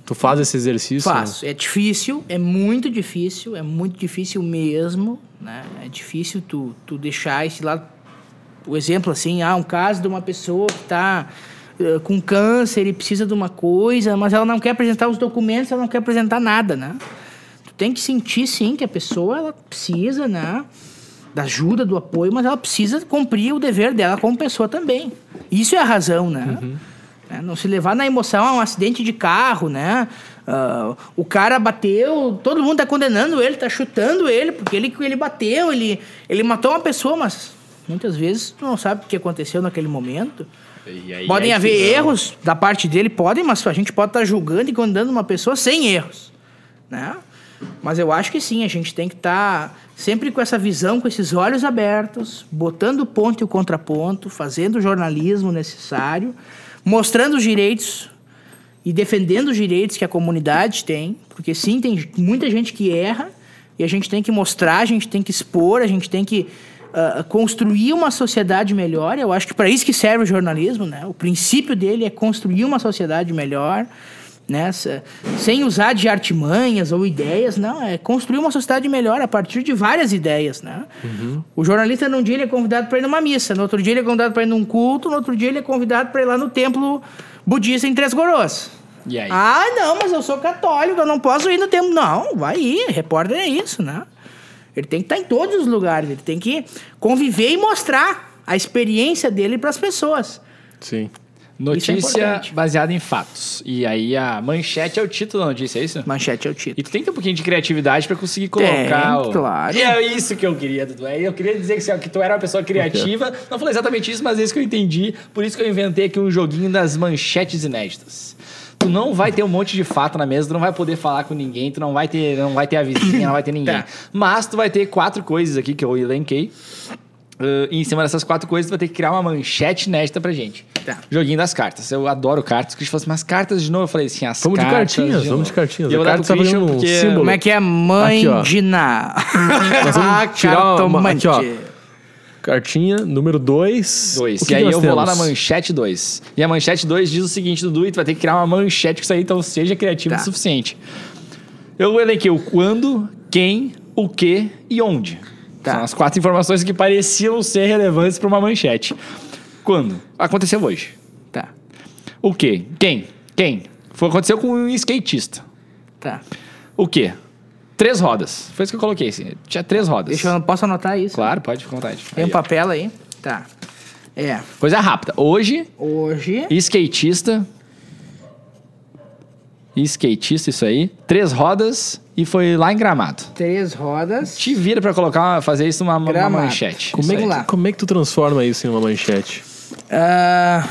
Tu faz esse exercício? Faço. É difícil, é muito difícil, é muito difícil mesmo, né? É difícil tu, tu deixar esse lado. O exemplo assim, ah, um caso de uma pessoa que está com câncer e precisa de uma coisa, mas ela não quer apresentar os documentos, ela não quer apresentar nada, né? Tu tem que sentir sim que a pessoa ela precisa, né? Da ajuda, do apoio, mas ela precisa cumprir o dever dela como pessoa também. Isso é a razão, né? né? Não se levar na emoção a um acidente de carro, né? Ah, o cara bateu, todo mundo tá condenando ele, tá chutando ele, porque ele, ele bateu, ele, ele matou uma pessoa, mas muitas vezes tu não sabe o que aconteceu naquele momento. Aí Podem é haver erros da parte dele, podem, mas a gente pode estar julgando e condenando uma pessoa sem erros, né? Mas eu acho que sim, a gente tem que estar sempre com essa visão, com esses olhos abertos, botando o ponto e o contraponto, fazendo o jornalismo necessário, mostrando os direitos e defendendo os direitos que a comunidade tem, porque sim, tem muita gente que erra e a gente tem que mostrar, a gente tem que expor, a gente tem que ah, construir uma sociedade melhor. Eu acho que para isso que serve o jornalismo, né? O princípio dele é construir uma sociedade melhor, né? Se- Sem usar de artimanhas ou ideias, não, é construir uma sociedade melhor a partir de várias ideias, né? O jornalista num dia ele é convidado para ir numa missa, no outro dia ele é convidado para ir num culto, no outro dia ele é convidado para ir lá no templo budista em Três Coroas. E aí? Ah, não, mas eu sou católico, eu não posso ir no templo. Não, vai ir, repórter é isso, né? Ele tem que estar em todos os lugares, ele tem que conviver e mostrar a experiência dele para as pessoas. Sim. Notícia importante. baseada em fatos. E aí a manchete é o título da notícia, é isso? Manchete é o título. E tu tem que ter um pouquinho de criatividade pra conseguir colocar Tem, o... claro. E é isso que eu queria, Dudu. É, Eu queria dizer que, você- que tu era uma pessoa criativa. Não falei exatamente isso, mas é isso que eu entendi. Por isso que eu inventei aqui um joguinho das manchetes inéditas. Tu não vai ter um monte de fato na mesa, tu não vai poder falar com ninguém, tu não vai ter, não vai ter a vizinha, não vai ter ninguém. Tá. Mas tu vai ter quatro coisas aqui que eu elenquei. Uh, e em cima dessas quatro coisas, tu vai ter que criar uma manchete inédita pra gente. Tá. Joguinho das cartas. Eu adoro cartas. O Christian falou assim, mas cartas de novo? Eu falei assim, as Vamos de cartas cartinhas, de vamos novo. de cartinhas. E eu A vou dar pro Christian um porque... símbolo. Como é que é? Mãe Aqui, de Ná. Vamos tirar uma- aqui, ó. Cartinha número 2. Dois. E aí eu vou lá na manchete 2. E a manchete 2 diz o seguinte, Dudu, e tu vai ter que criar uma manchete com isso aí, então seja criativo Tá. o suficiente. Eu elenquei o quando, quem, o que e onde. Tá. São as quatro informações que pareciam ser relevantes para uma manchete. Quando? Aconteceu hoje. Tá, O que? Quem? Quem? Foi, aconteceu com um skatista. tá. O que? Três rodas. Foi isso que eu coloquei, assim. Tinha três rodas. Deixa eu, posso anotar isso? Claro, pode ficar à vontade. Tem um Aí, ó. papel aí? Tá. É, Coisa rápida. Hoje, hoje... skatista. Skatista, isso aí. Três rodas e foi lá em Gramado. Três rodas. Te vira pra colocar, fazer isso numa, Gramado. manchete. Como Isso é, que, como é que tu transforma isso em uma manchete? Ah,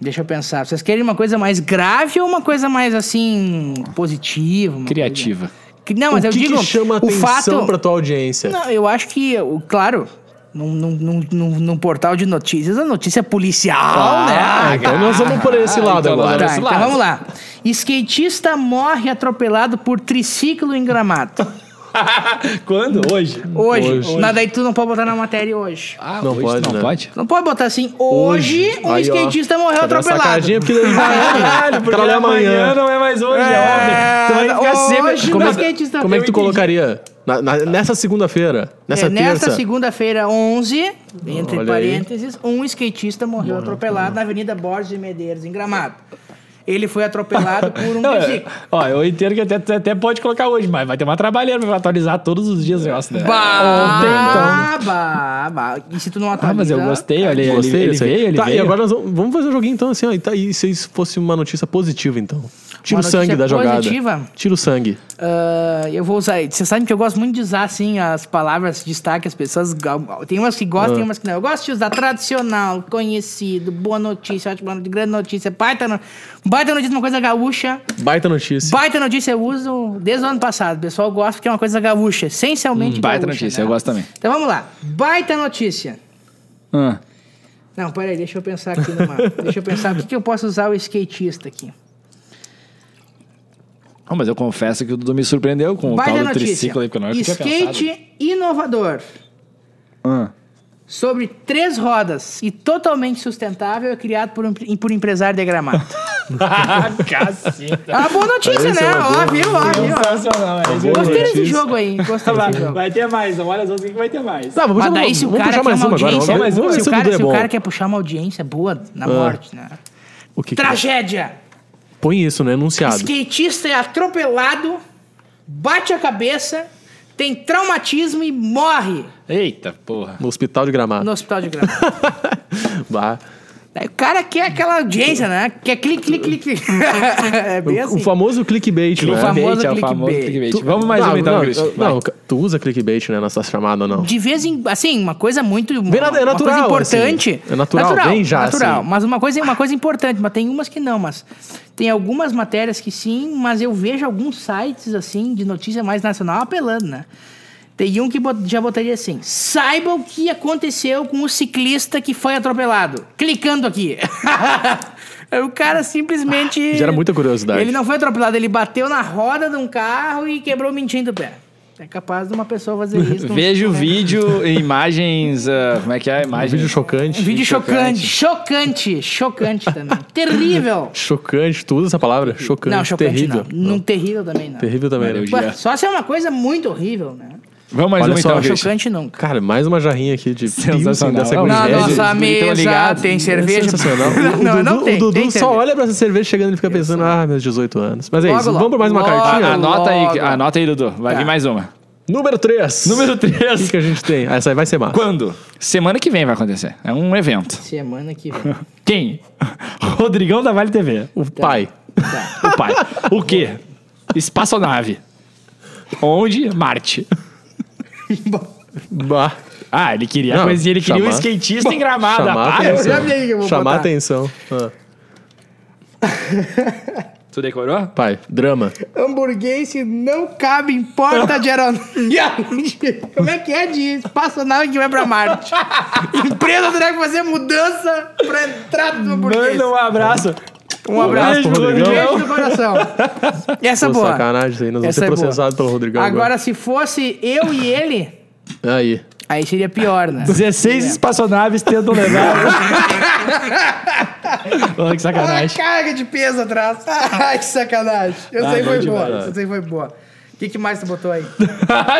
Deixa eu pensar. Vocês querem uma coisa mais grave ou uma coisa mais assim positiva? uma Criativa. coisa- Que- Não, mas o eu que, digo que chama o atenção fato. pra tua audiência? Não, eu acho que, o- claro, num, num, num, num- portal de notícias, a notícia policial, Ah, né? então nós vamos por esse Ah, lado então nós agora. Tá, esse então lado. vamos lá. Skatista morre atropelado por triciclo em gramado. Quando? Hoje? Hoje. Hoje. Mas daí tu não pode botar na matéria hoje. Ah, Não hoje pode, Não né? pode? Não pode botar assim, hoje, um Aí, ó. skatista morreu atropelado. sacadinha porque daí vai. Caralho, porque amanhã amanhã. não é mais hoje, é, É, óbvio. Tu vai ficar sempre... hoje Como um é, skatista como é que tu entendi. colocaria? Na- na- nessa segunda-feira? Nessa É, terça? segunda-feira, 11, entre Olha aí. parênteses, um skatista morreu atropelado na Avenida Borges de Medeiros, em Gramado. Ele foi atropelado por um Não, é, triciclo. ó, eu entendo que até, até pode colocar hoje, mas vai ter uma trabalheira pra atualizar todos os dias o negócio, né? Bah, bah, bah. E se tu não Ah, atualiza... mas eu gostei, olha, ele, Gostei ele aí. veio, ele tá, veio. e agora nós vamos, vamos fazer um joguinho então, assim, ó. E, tá, e se isso fosse uma notícia positiva, então? Tira o sangue da jogada. positiva? Tira o sangue. Ah, eu vou usar. Você sabe que eu gosto muito de usar assim as palavras destaque, as pessoas. Tem umas que gostam, Ah. tem umas que não. Eu gosto de usar tradicional, conhecido, boa notícia, ótima notícia, grande notícia, baita, no... baita notícia, uma coisa gaúcha. Baita notícia. Baita notícia eu uso desde o ano passado. O pessoal gosta porque é uma coisa gaúcha, essencialmente Baita gaúcha, notícia, né? eu gosto também. Então vamos lá. Baita notícia. Ah. Não, peraí, deixa eu pensar aqui numa. deixa eu pensar o que, que eu posso usar o skatista aqui. Ah, mas eu confesso que o Dudu me surpreendeu com o tal Baita do notícia. triciclo aí, porque eu não pensado. Skate inovador. Ah. sobre três rodas e totalmente sustentável é criado por, um, por empresário de gramado. Caceta. É uma boa notícia, né? é uma Ó, boa- viu? Ó, viu? Sensacional, é isso Gostei desse jogo aí. Gostei desse jogo. Vai ter mais, olha as outras que vai ter mais. Tá, vamos, Mas daí se o vamos cara puxar quer mais uma uma agora. Vamos, vamos ver se, se o cara, é se o cara quer puxar uma audiência boa na morte, né? O que que é? Tragédia. Põe isso no enunciado. Skatista é atropelado, bate a cabeça, tem traumatismo e morre Eita, porra. No hospital de gramado. no hospital de gramado. Bah. Daí o cara quer aquela audiência, né? Quer clique, clique, clique. é bem O, assim. o famoso clickbait, né? famoso Clickbait, é o famoso clickbait. Tu- Vamos mais não, uma então, não, Cristian. Não, tu usa clickbait, né, nessa chamada ou não? De vez em assim, uma coisa muito. Vem na- é uma natural, coisa importante. assim. É natural, vem já, Natural. assim. Mas uma coisa, uma coisa importante, mas tem umas que não, mas tem algumas matérias que sim, mas eu vejo alguns sites assim de notícia mais nacional apelando, né? Tem um que bot- já botaria assim: saiba o que aconteceu com o ciclista que foi atropelado. Clicando aqui. o cara simplesmente. Gera muita curiosidade. Ele não foi atropelado, ele bateu na roda de um carro e quebrou o mentinho do pé. É capaz de uma pessoa fazer isso. Veja o vídeo, imagens. ah, como é que é? Um Imagens. vídeo chocante. Um vídeo chocante, chocante, chocante também. Terrível. Chocante, tu usa essa palavra? Chocante. Não, chocante terrível. não. Não terrível também não. Terrível também. Né? Só se é uma coisa muito horrível, né? Vamos mais Olha uma só, então. Chocante nunca. Cara, mais uma jarrinha aqui de Sensacional. pilsen dessa Não, Na nossa mesa tem cerveja. Sensacional. O, não, Dudu, não tem. o Dudu tem só cerveja. olha pra essa cerveja chegando e fica pensando, ah, meus 18 anos. Mas é Logo, isso. logo. Vamos por mais uma Logo. cartinha? Ah, anota aí, anota aí, Dudu. Vai Tá. vir mais uma. Número 3. Número O que, 3. que a gente tem? Essa aí vai ser massa. Quando? Semana que vem vai acontecer. É um evento. Semana que vem. Quem? Rodrigão da Vale TV. O pai. Tá. O pai. O quê? Espaçonave. Onde? Marte. Bah. Ah, ele queria Não, a coisinha, ele queria um chamar- skatista em gramada. Chamar Para, atenção. já vi que eu vou Chamar botar. atenção. Ah, Tu decorou? pai, drama. Hamburguense não cabe em porta de aeronave. Como é que é de espaçonave que vai pra Marte? Empresa terá que fazer mudança pra entrar no hamburguense. Manda um abraço. Um abraço pro Um Rodrigão. beijo no coração. Essa Pô, boa. sacanagem isso aí. Nós vamos Essa ser é boa. processados pelo Rodrigão agora. Agora, se fosse eu e ele, Aí. aí seria pior, né? 16 espaçonaves tentam levar. Olha que Olha a sacanagem. carga de peso atrás. Ai, que sacanagem. Eu Ah, sei bom foi demais. boa. Eu sei foi boa. O que, que mais tu botou aí?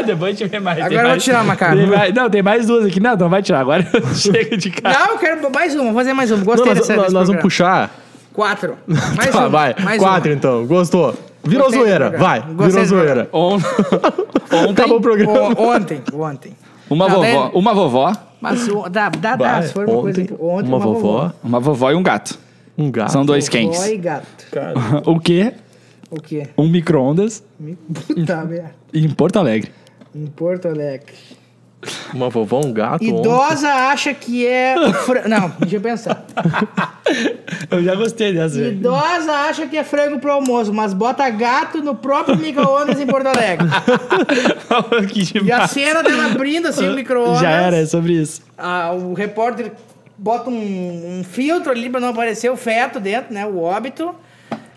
Depois a gente vê mais. tem Agora eu vou mais- tirar uma cara. tem mais- Não, tem mais duas aqui. Não, não vai tirar. Agora chega de cara. Não, eu quero mais uma. Vou fazer mais uma. Não, Gostei nós, dessa nós- desse nós vamos programa. puxar. Quatro. Mais Tá, uma. vai. Mais Quatro uma. então. Gostou. Virou Gostei zoeira. Vai. Gostei Virou zoeira. On- Ontem, Acabou o programa. O- ontem, ontem. uma Não, vovó. daí- Uma vovó, Mas o- dá, dá, dá. Se for uma Ontem, coisa. Ontem, uma vovó, uma vovó e um gato. um gato. São dois Vovó cães. e gato. O quê? O quê? Um micro-ondas Puta merda. em Porto Alegre. Em Porto Alegre. Uma vovó, um gato. um- Idosa acha que é. fra- Não, deixa eu pensar. Eu já gostei dessa. Idosa acha que é frango pro almoço, mas bota gato no próprio micro-ondas em Porto Alegre. que E a demais. cena dela abrindo assim o micro-ondas. Já era, é sobre isso. Ah, o repórter bota um, um filtro ali pra não aparecer o feto dentro, né? O óbito.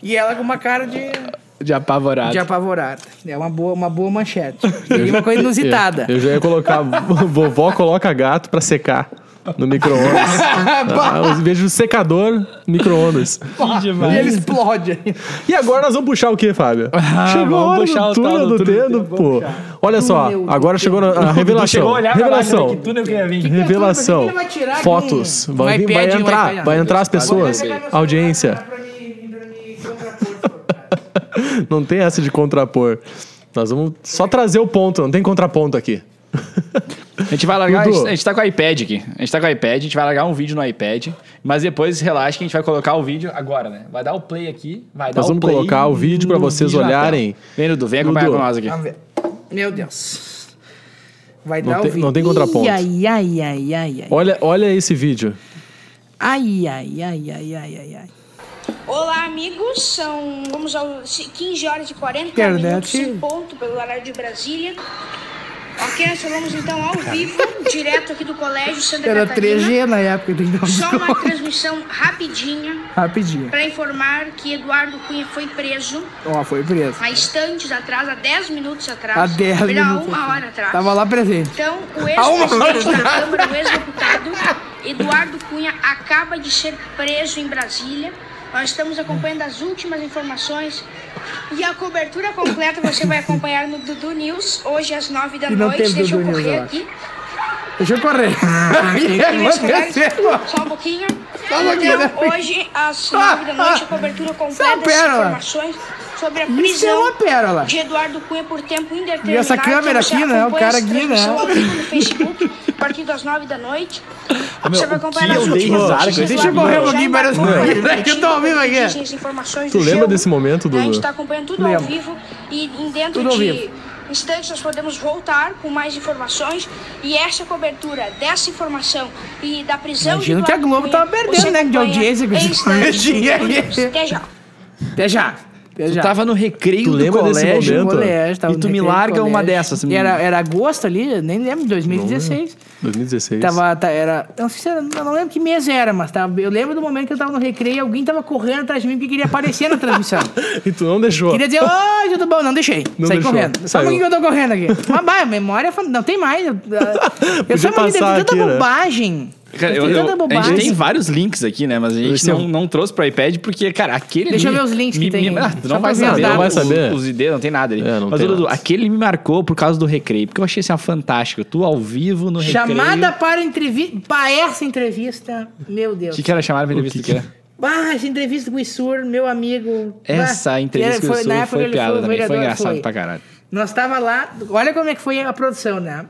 E ela com uma cara de, De apavorado. de apavorada. É uma boa, uma boa manchete. Seria uma coisa inusitada. Eu já ia colocar. vovó coloca gato pra secar no micro-ondas. Ah, eu vejo secador, micro-ondas. Que E ele explode. E agora nós vamos puxar o quê, Fábio? Ah, chegou a hora puxar do túnel do do túnel do dedo, pô. Olha só, Túnel agora chegou na a Tu revelação. chegou a olhar pra Revelação. né? Que túnel que ia vir. Que que é Revelação. que Fotos. Vai, vir- vai entrar, vai entrar as pessoas. Audiência. Não tem essa de contrapor. Nós vamos só trazer o ponto, não tem contraponto aqui. A gente vai largar. A Dudu. gente, a gente tá com o iPad aqui. A gente tá com o iPad, a gente vai largar um vídeo no iPad. Mas depois relaxa que a gente vai colocar o vídeo agora, né? Vai dar o play aqui. Vai dar Nós o vamos play colocar o vídeo pra no vocês vídeo olharem. Vem, Dudu, vem acompanhar Dudu. com nós aqui. Vamos ver. Meu Deus. Vai Não dar tem- o vídeo. não tem contraponto. Ai, ai, ai, ai, ai. Olha, olha esse vídeo. Ai, ai, ai, ai, ai, ai, ai. Olá, amigos. São vamos ao 15 horas e 40 Internet. minutos em ponto pelo horário de Brasília. Ok, nós falamos então ao vivo, direto aqui do Colégio Santa Era Catarina. 3G na época, um Só uma desconto. transmissão rapidinha Rapidinho. para informar que Eduardo Cunha foi preso Ó, foi preso. há instantes atrás, há 10 minutos atrás. Há 10 Ou melhor, minutos. uma hora atrás. Tava lá presente. Então, o Há uma ex-presidente da. Câmara, o ex-deputado Eduardo Cunha, acaba de ser preso em Brasília. Nós estamos acompanhando as últimas informações e a cobertura completa você vai acompanhar no Dudu News, hoje às 9 da noite. Deixa eu Dudu News, correr acho. aqui. Deixa eu correr. Horário. Só um pouquinho. Só um pouquinho, né? Então, hoje, às 9 da noite, a cobertura completa das informações sobre a é prisão pérola. de Eduardo Cunha por tempo indeterminado. E essa câmera aqui, né? O cara aqui, né? Facebook, partir das 9 da noite. você vai acompanhar as últimas notícias Deixa eu lá correr um pouquinho, parece- embarcou É eu tô ao vivo aqui. informações Tu lembra desse momento, A gente Dudu? está acompanhando tudo ao vivo e em dentro de instantes nós podemos voltar com mais informações e essa cobertura dessa informação e da prisão Imagino de que a Globo tava perdendo, né, de audiência com esse. Até já. Até já. Até Tu já. tava no recreio Tu do colégio. momento? colégio, tava E tu me larga uma dessas. Era, era agosto ali, nem lembro, 2016. 2016. Tava, tá, era, não sei se era, eu não lembro que mês era, mas tava, eu lembro do momento que eu tava no recreio e alguém tava correndo atrás de mim porque queria aparecer na transmissão. E tu não deixou. Queria dizer, oi, tudo bom? Não deixei. Não Saí deixou. correndo. Saiu. pouquinho que eu tô correndo aqui. Mas, bah, a memória, fan- não tem mais. Eu, eu só passar tanta aqui, né? Cara, Tem eu- eu- a gente tem vários links aqui, né? Mas a gente é não, não trouxe pro iPad porque, cara, aquele Deixa ali eu ver os links que me- tem me- aí. ah, tu não vai saber. Não vai saber. saber. Os ID não tem nada ali. É, não Mas, tem Dudu, nada. aquele me marcou por causa do recreio. Porque eu achei assim, ó, fantástico. Tu ao vivo no recreio. Chamada para entrevista. Para essa entrevista. Meu O Deus. que, que era chamada pra entrevista? que que era? Ah, essa entrevista com o Isur, meu amigo. Essa Bah, entrevista com o foi- época foi ele piada o também. Foi engraçado foi. pra caralho. Nós tava lá, olha como é que foi a produção, né?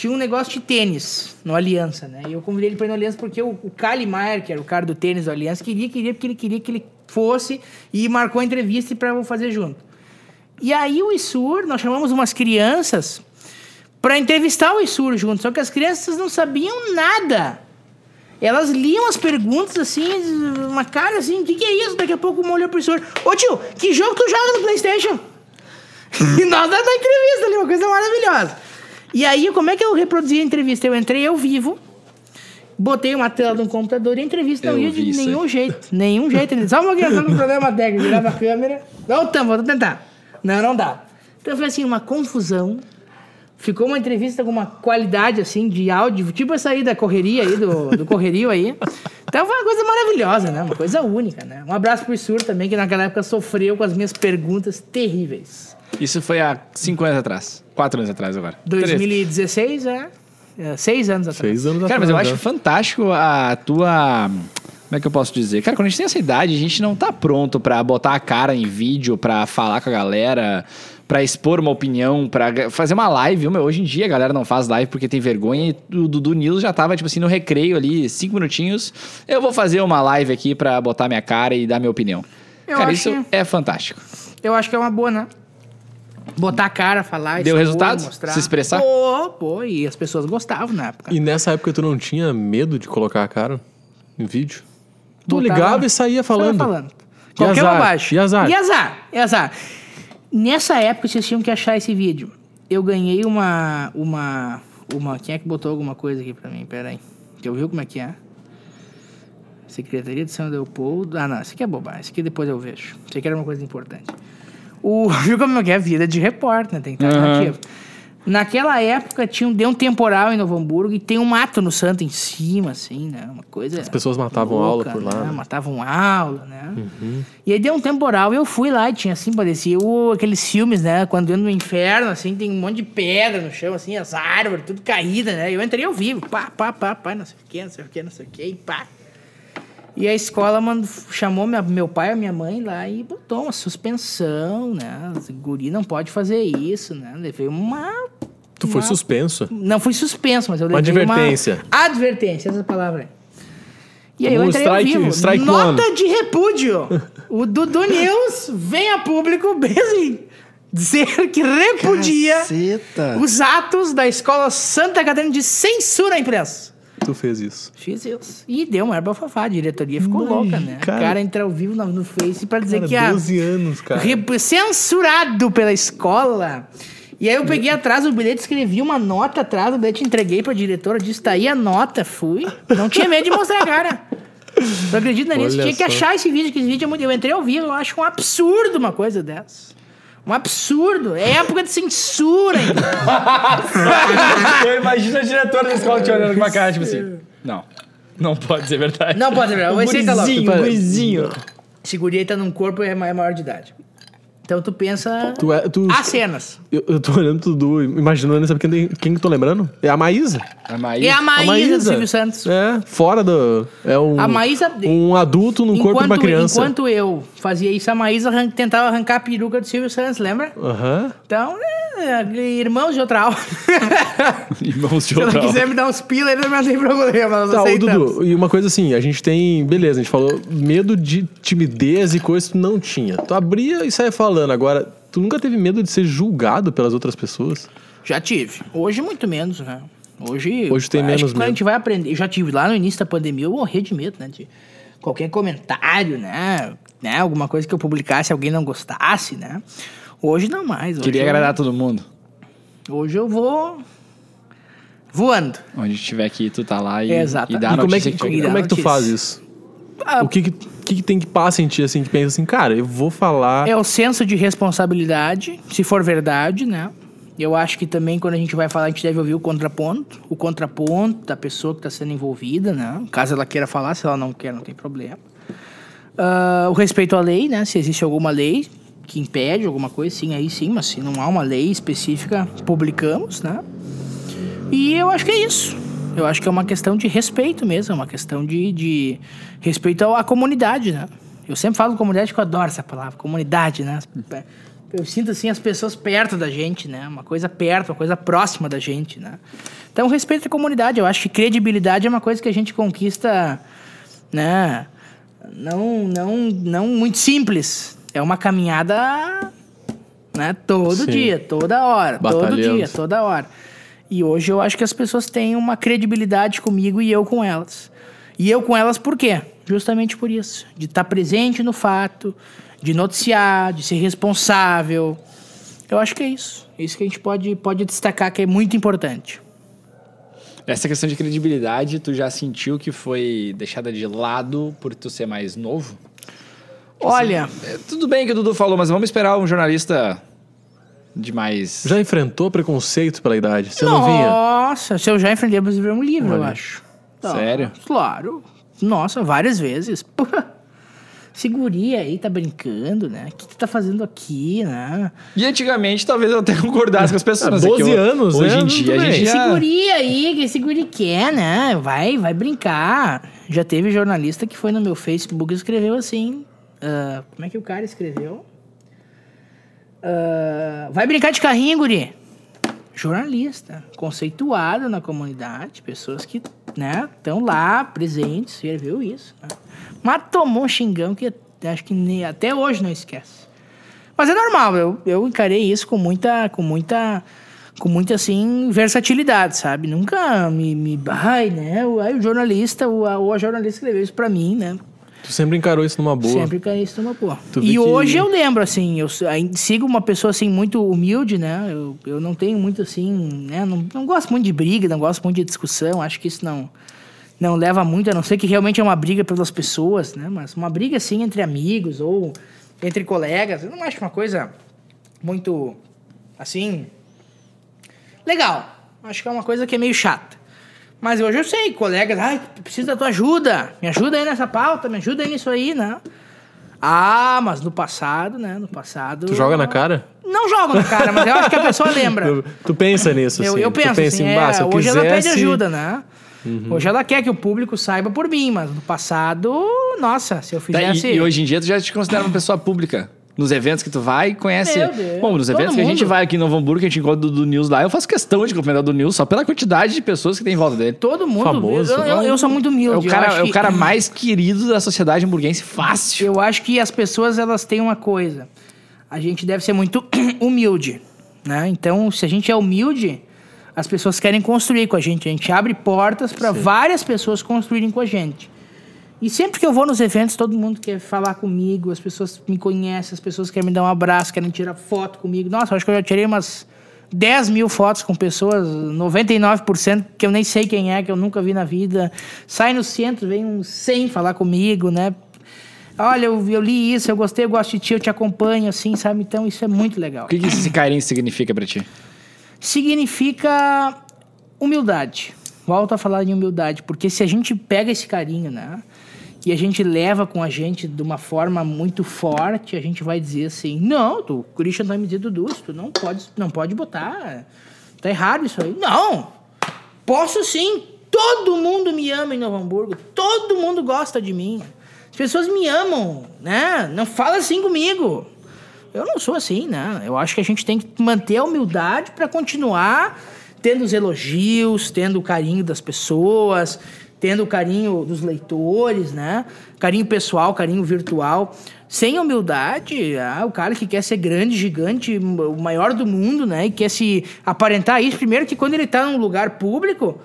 Tinha um negócio de tênis no Aliança, né? E eu convidei ele pra ir no Aliança porque o, o Kali Maier, que era o cara do tênis do Aliança, queria, queria, porque ele queria que ele fosse e marcou a entrevista pra eu fazer junto. E aí o Isur, nós chamamos umas crianças pra entrevistar o Isur junto, só que as crianças não sabiam nada. Elas liam as perguntas assim, uma cara assim, o que, que é isso? Daqui a pouco uma olhou pro Isur. Ô tio, que jogo tu joga no Playstation? E nós da entrevista ali, uma coisa maravilhosa. E aí, como é que eu reproduzi a entrevista? Eu entrei ao vivo, botei uma tela no computador e a entrevista não Eu ia vi de nenhum jeito. Nenhum jeito. Só um pouquinho, só um problema técnico. Virava a câmera. Não, tamo, vou tentar. Não, não dá. Então foi assim, uma confusão. Ficou uma entrevista com uma qualidade, assim, de áudio, tipo essa aí da correria aí, do, do correrio aí. Então foi uma coisa maravilhosa, né? Uma coisa única, né? Um abraço pro Sur também, que naquela época sofreu com as minhas perguntas terríveis. Isso foi há cinco anos atrás. Quatro anos atrás agora. Três. 2016, é, é seis anos atrás. Seis anos Cara, mas eu atrás, acho né? fantástico a tua. Como é que eu posso dizer? Cara, quando a gente tem essa idade, a gente não tá pronto pra botar a cara em vídeo, pra falar com a galera, pra expor uma opinião, pra ga- fazer uma live. Meu, hoje em dia a galera não faz live porque tem vergonha e o Dudu News já tava, tipo assim, no recreio ali, cinco minutinhos. Eu vou fazer uma live aqui pra botar minha cara e dar minha opinião. Eu cara, acho isso que- é fantástico. Eu acho que é uma boa, né? Botar a cara, falar, Deu expor, resultado? mostrar. Se expressar? Pô, pô, e as pessoas gostavam na época. E nessa época tu não tinha medo de colocar a cara em vídeo? Tu Botava- ligava e saía falando. Saía falando. E Qualquer azar? bobagem. E azar? E azar. E azar. Nessa época, vocês tinham que achar esse vídeo. Eu ganhei uma... Uma... uma quem é que botou alguma coisa aqui pra mim? Pera aí. Que eu vi como é que é. Secretaria de São Leopoldo. Ah, não. Isso aqui é bobagem. Isso aqui depois eu vejo. Isso aqui era uma coisa importante. O, viu como é que é a vida de repórter, né? Tem que estar ativo. Naquela época, tinha, um- deu um temporal em Novo Hamburgo e tem um mato no santo em cima, assim, né? Uma coisa. As pessoas matavam aula por lá, Né? né? Matavam aula, né? E aí deu um temporal e eu fui lá e tinha assim, parecia o, aqueles filmes, né? Quando entra no inferno, assim, tem um monte de pedra no chão, assim, as árvores, tudo caída, né? Eu entrei ao vivo, pá, pá, pá, pá, não sei o que, não sei o que, não sei o que, pá. E a escola mand- chamou minha- meu pai e minha mãe lá e botou uma suspensão, né? Esse Guri não pode fazer isso, né? Levei uma. Tu foi uma- suspenso. Não fui suspenso, mas eu Uma levei advertência. Uma advertência, essa palavra aí. E aí eu entrei ao strike- vivo. strike Nota one. de repúdio. o Dudu News vem a público bem assim, dizer que repudia Caceta. os atos da Escola Santa Catarina de censura à imprensa. Tu fez isso. Fiz isso. E deu uma erva fafá. A diretoria ficou Mas, louca, né? cara- o cara entra ao vivo no, no Face pra dizer Cara, que a 12 anos, cara. Censurado pela escola. E aí eu peguei atrás o bilhete, escrevi uma nota atrás do bilhete, entreguei pra diretora, disse, tá aí a nota, fui. Não tinha medo de mostrar a cara. Tu acredita nisso? Olha Tinha que só. achar esse vídeo, que esse vídeo é muito... Eu entrei ao vivo, eu acho um absurdo uma coisa dessa. Um absurdo. É época de censura, hein? Eu imagino a diretora da escola te olhando com uma cara, tipo assim. Não. Não pode ser verdade. Não pode ser verdade. Vai ser tá louco. gurizinho. Esse guri aí tá num corpo e é é maior de idade. Então tu pensa... Tu é, tu, As cenas. Eu, eu tô olhando tudo, imaginando, sabe quem, quem que eu tô lembrando? É a Maísa. A Maísa. E a Maísa, a Maísa. do Silvio Santos. É, fora do. É um. A Maísa- Um adulto no corpo de uma criança. Enquanto eu fazia isso, a Maísa arran- tentava arrancar a peruca do Silvio Santos, lembra? Aham. Então, é, irmãos de outra aula. Irmãos de Se outra ela quiser me dar uns pila, ele não tem problema. Nós Tá, ô. Dudu, e uma coisa assim, a gente tem. Beleza, a gente falou medo de timidez e coisas que tu não tinha. Tu abria e saia falando. Agora, tu nunca teve medo de ser julgado pelas outras pessoas? Já tive. Hoje, muito menos, né? Hoje, Hoje tem acho menos que quando a medo. gente vai aprender... Eu já tive lá no início da pandemia, eu morri de medo, né? De qualquer comentário, né? né? Alguma coisa que eu publicasse, alguém não gostasse, né? Hoje não mais. Hoje Queria eu, agradar todo mundo. Hoje eu vou... Voando. Onde tiver aqui, tu tá lá e, Exato. e dá e como é que, que, que como é que tu faz isso? Ah, O que que, que tem que passar em ti, assim, que pensa assim, cara, eu vou falar. É o senso de responsabilidade, se for verdade, né? Eu acho que também quando a gente vai falar, a gente deve ouvir o contraponto. O contraponto da pessoa que está sendo envolvida, né? Caso ela queira falar, se ela não quer, não tem problema. Ah, o respeito à lei, né? Se existe alguma lei que impede alguma coisa, sim, aí sim. Mas se não há uma lei específica, publicamos, né? E eu acho que é isso. Eu acho que é uma questão de respeito mesmo, é uma questão de, de respeito à comunidade, né? Eu sempre falo comunidade porque eu adoro essa palavra, comunidade, né? Eu sinto assim as pessoas perto da gente, né? Uma coisa perto, uma coisa próxima da gente, né? Então, respeito à comunidade. Eu acho que credibilidade é uma coisa que a gente conquista, né? Não, não, não muito simples. É uma caminhada, né? Todo Sim. dia, toda hora, todo dia, toda hora. E hoje eu acho que as pessoas têm uma credibilidade comigo e eu com elas. E eu com elas por quê? Justamente por isso. De estar presente no fato, de noticiar, de ser responsável. Eu acho que é isso. Isso que a gente pode, pode destacar que é muito importante. Essa questão de credibilidade, tu já sentiu que foi deixada de lado por tu ser mais novo? Olha, É, tudo bem que o Dudu falou, mas vamos esperar um jornalista de mais. Já enfrentou preconceito pela idade? Você não vinha? nossa, se eu já enfrentei pra escrever um livro, eu Olha. acho. Sério? Claro. Nossa, várias vezes. Pô, esse guri aí tá brincando, né? O que tu tá fazendo aqui, né? E antigamente talvez eu até concordasse com as pessoas. Ah, mas é que 12 eu- anos, Hoje né? em dia a gente já... guri aí, que esse guri quer, né? Vai, vai brincar. Já teve jornalista que foi no meu Facebook e escreveu assim. ah, como é que o cara escreveu? Ah, vai brincar de carrinho, guri. Jornalista, conceituado na comunidade, pessoas que, né, estão lá presentes, escreveu isso. Né? Mas tomou um xingão que acho que nem, até hoje não esquece. Mas é normal, eu, eu encarei isso com muita, com muita, com muita, assim, versatilidade, sabe? Nunca me, me ai, né? O, aí o jornalista, ou a jornalista escreveu isso pra mim, né? Tu sempre encarou isso numa boa. Sempre encarei isso numa boa. Tu E que- hoje eu lembro, assim, eu sigo uma pessoa, assim, muito humilde, né? Eu, eu não tenho muito, assim, né? Não, não gosto muito de briga, não gosto muito de discussão, acho que isso não... Não leva muito, a não ser que realmente é uma briga pelas pessoas, né? Mas uma briga, assim, entre amigos ou entre colegas, eu não acho uma coisa muito, assim, legal. Acho que é uma coisa que é meio chata. Mas hoje eu sei, colegas, ai, preciso da tua ajuda. Me ajuda aí nessa pauta, me ajuda aí nisso aí, né? Ah, mas no passado, né? No passado. Tu joga na cara? Não jogo na cara, mas eu acho que a pessoa lembra. Tu, tu pensa nisso, Eu, assim. eu tu penso pensa assim, em, é, "Bah, se eu hoje ela pede quisesse- ajuda, né? Hoje ela quer que o público saiba por mim, mas no passado, nossa, se eu Tá, fizesse... e, e hoje em dia tu já te considera uma pessoa pública. Nos eventos que tu vai, conhece. Meu Deus, Bom, nos eventos que a gente vai aqui em Novo Hamburgo, que a gente encontra do, do News lá, eu faço questão de cumprimentar do News só pela quantidade de pessoas que tem em volta dele. Todo mundo... Famoso. Eu, eu, eu sou muito humilde. É o cara, é o que- cara mais querido da sociedade hamburguense, fácil. Eu acho que as pessoas elas têm uma coisa. A gente deve ser muito humilde, né? Então, se a gente é humilde, as pessoas querem construir com a gente. A gente abre portas para várias pessoas construírem com a gente. E sempre que eu vou nos eventos, todo mundo quer falar comigo, as pessoas me conhecem, as pessoas querem me dar um abraço, querem tirar foto comigo. Nossa, acho que eu já tirei umas 10 mil fotos com pessoas, 99% que eu nem sei quem é, que eu nunca vi na vida. Sai no centro, vem uns 100 falar comigo, né? Olha, eu, eu li isso, eu gostei, eu gosto de ti, eu te acompanho, assim, sabe? Então isso é muito legal. O que, que esse carinho significa pra ti? Significa humildade. Volto a falar em humildade, porque se a gente pega esse carinho, né? E a gente leva com a gente de uma forma muito forte, a gente vai dizer assim: não, tu, o Christian vai me dizer, Dudu, tu não pode, não pode botar. Tá errado isso aí. Não! Posso sim. Todo mundo me ama em Novo Hamburgo. Todo mundo gosta de mim. As pessoas me amam, né? Não fala assim comigo. Eu não sou assim, né? Eu acho que a gente tem que manter a humildade para continuar tendo os elogios, tendo o carinho das pessoas, tendo o carinho dos leitores, né? Carinho pessoal, carinho virtual. Sem humildade, ah, o cara que quer ser grande, gigante, o maior do mundo, né? E quer se aparentar isso, primeiro que quando ele tá num lugar público,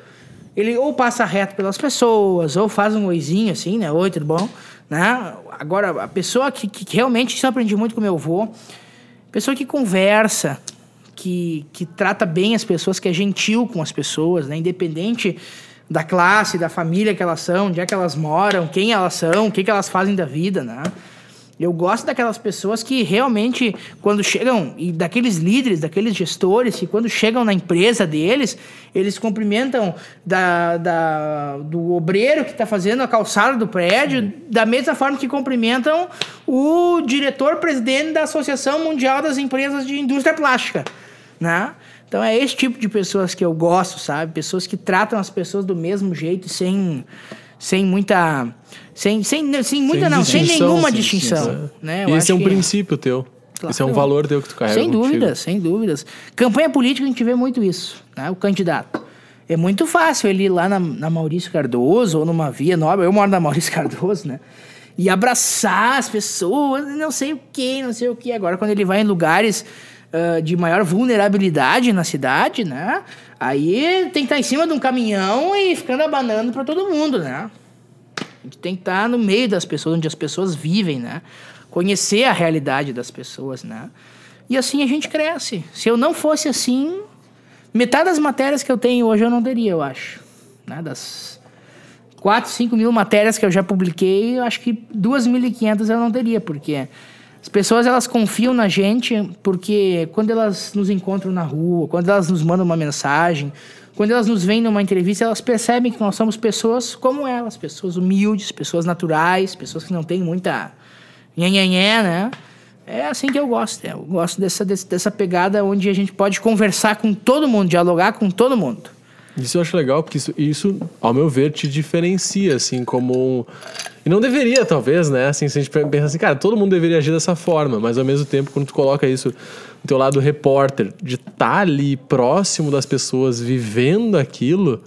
ele ou passa reto pelas pessoas, ou faz um oizinho assim, né? Oi, tudo bom? Né? Agora, a pessoa que, que realmente, isso eu aprendi muito com meu avô, pessoa que conversa, que, que trata bem as pessoas, que é gentil com as pessoas, né? Independente da classe, da família que elas são, onde é que elas moram, quem elas são, o que, que elas fazem da vida, né? Eu gosto daquelas pessoas que realmente, quando chegam, e daqueles líderes, daqueles gestores, que quando chegam na empresa deles, eles cumprimentam da, da- do obreiro que está fazendo a calçada do prédio, da mesma forma que cumprimentam o diretor-presidente da Associação Mundial das Empresas de Indústria Plástica, né? Então é esse tipo de pessoas que eu gosto, sabe? Pessoas que tratam as pessoas do mesmo jeito, sem, sem muita. Sem, sem, sem muita, não, sem distinção, nenhuma sem distinção. Né? Eu esse é um que- princípio teu. Esse é um Claro. valor teu que tu carrega Sem dúvidas, sem dúvidas. Campanha política a gente vê muito isso, né? O candidato. É muito fácil ele ir lá na, na Maurício Cardoso ou numa via nova. Eu moro na Maurício Cardoso, né? E abraçar as pessoas, não sei o que, não sei o que. Agora, quando ele vai em lugares ah, de maior vulnerabilidade na cidade, né? Aí tem que estar em cima de um caminhão e ficando abanando para todo mundo, né? A gente tem que estar no meio das pessoas, onde as pessoas vivem, né? Conhecer a realidade das pessoas, né? E assim a gente cresce. Se eu não fosse assim, metade das matérias que eu tenho hoje eu não teria, eu acho. Né? Das 4, 5 mil matérias que eu já publiquei, eu acho que 2.500 eu não teria, porque as pessoas elas confiam na gente porque quando elas nos encontram na rua, quando elas nos mandam uma mensagem, quando elas nos veem numa entrevista, elas percebem que nós somos pessoas como elas, pessoas humildes, pessoas naturais, pessoas que não têm muita nhenhenhé, né? É assim que eu gosto. Eu gosto dessa, dessa pegada onde a gente pode conversar com todo mundo, dialogar com todo mundo. Isso eu acho legal, porque isso, isso, ao meu ver, te diferencia, assim, como. E não deveria, talvez, né? Assim, se a gente pensa assim, cara, todo mundo deveria agir dessa forma, mas ao mesmo tempo, quando tu coloca isso no teu lado repórter, de estar ali próximo das pessoas, vivendo aquilo,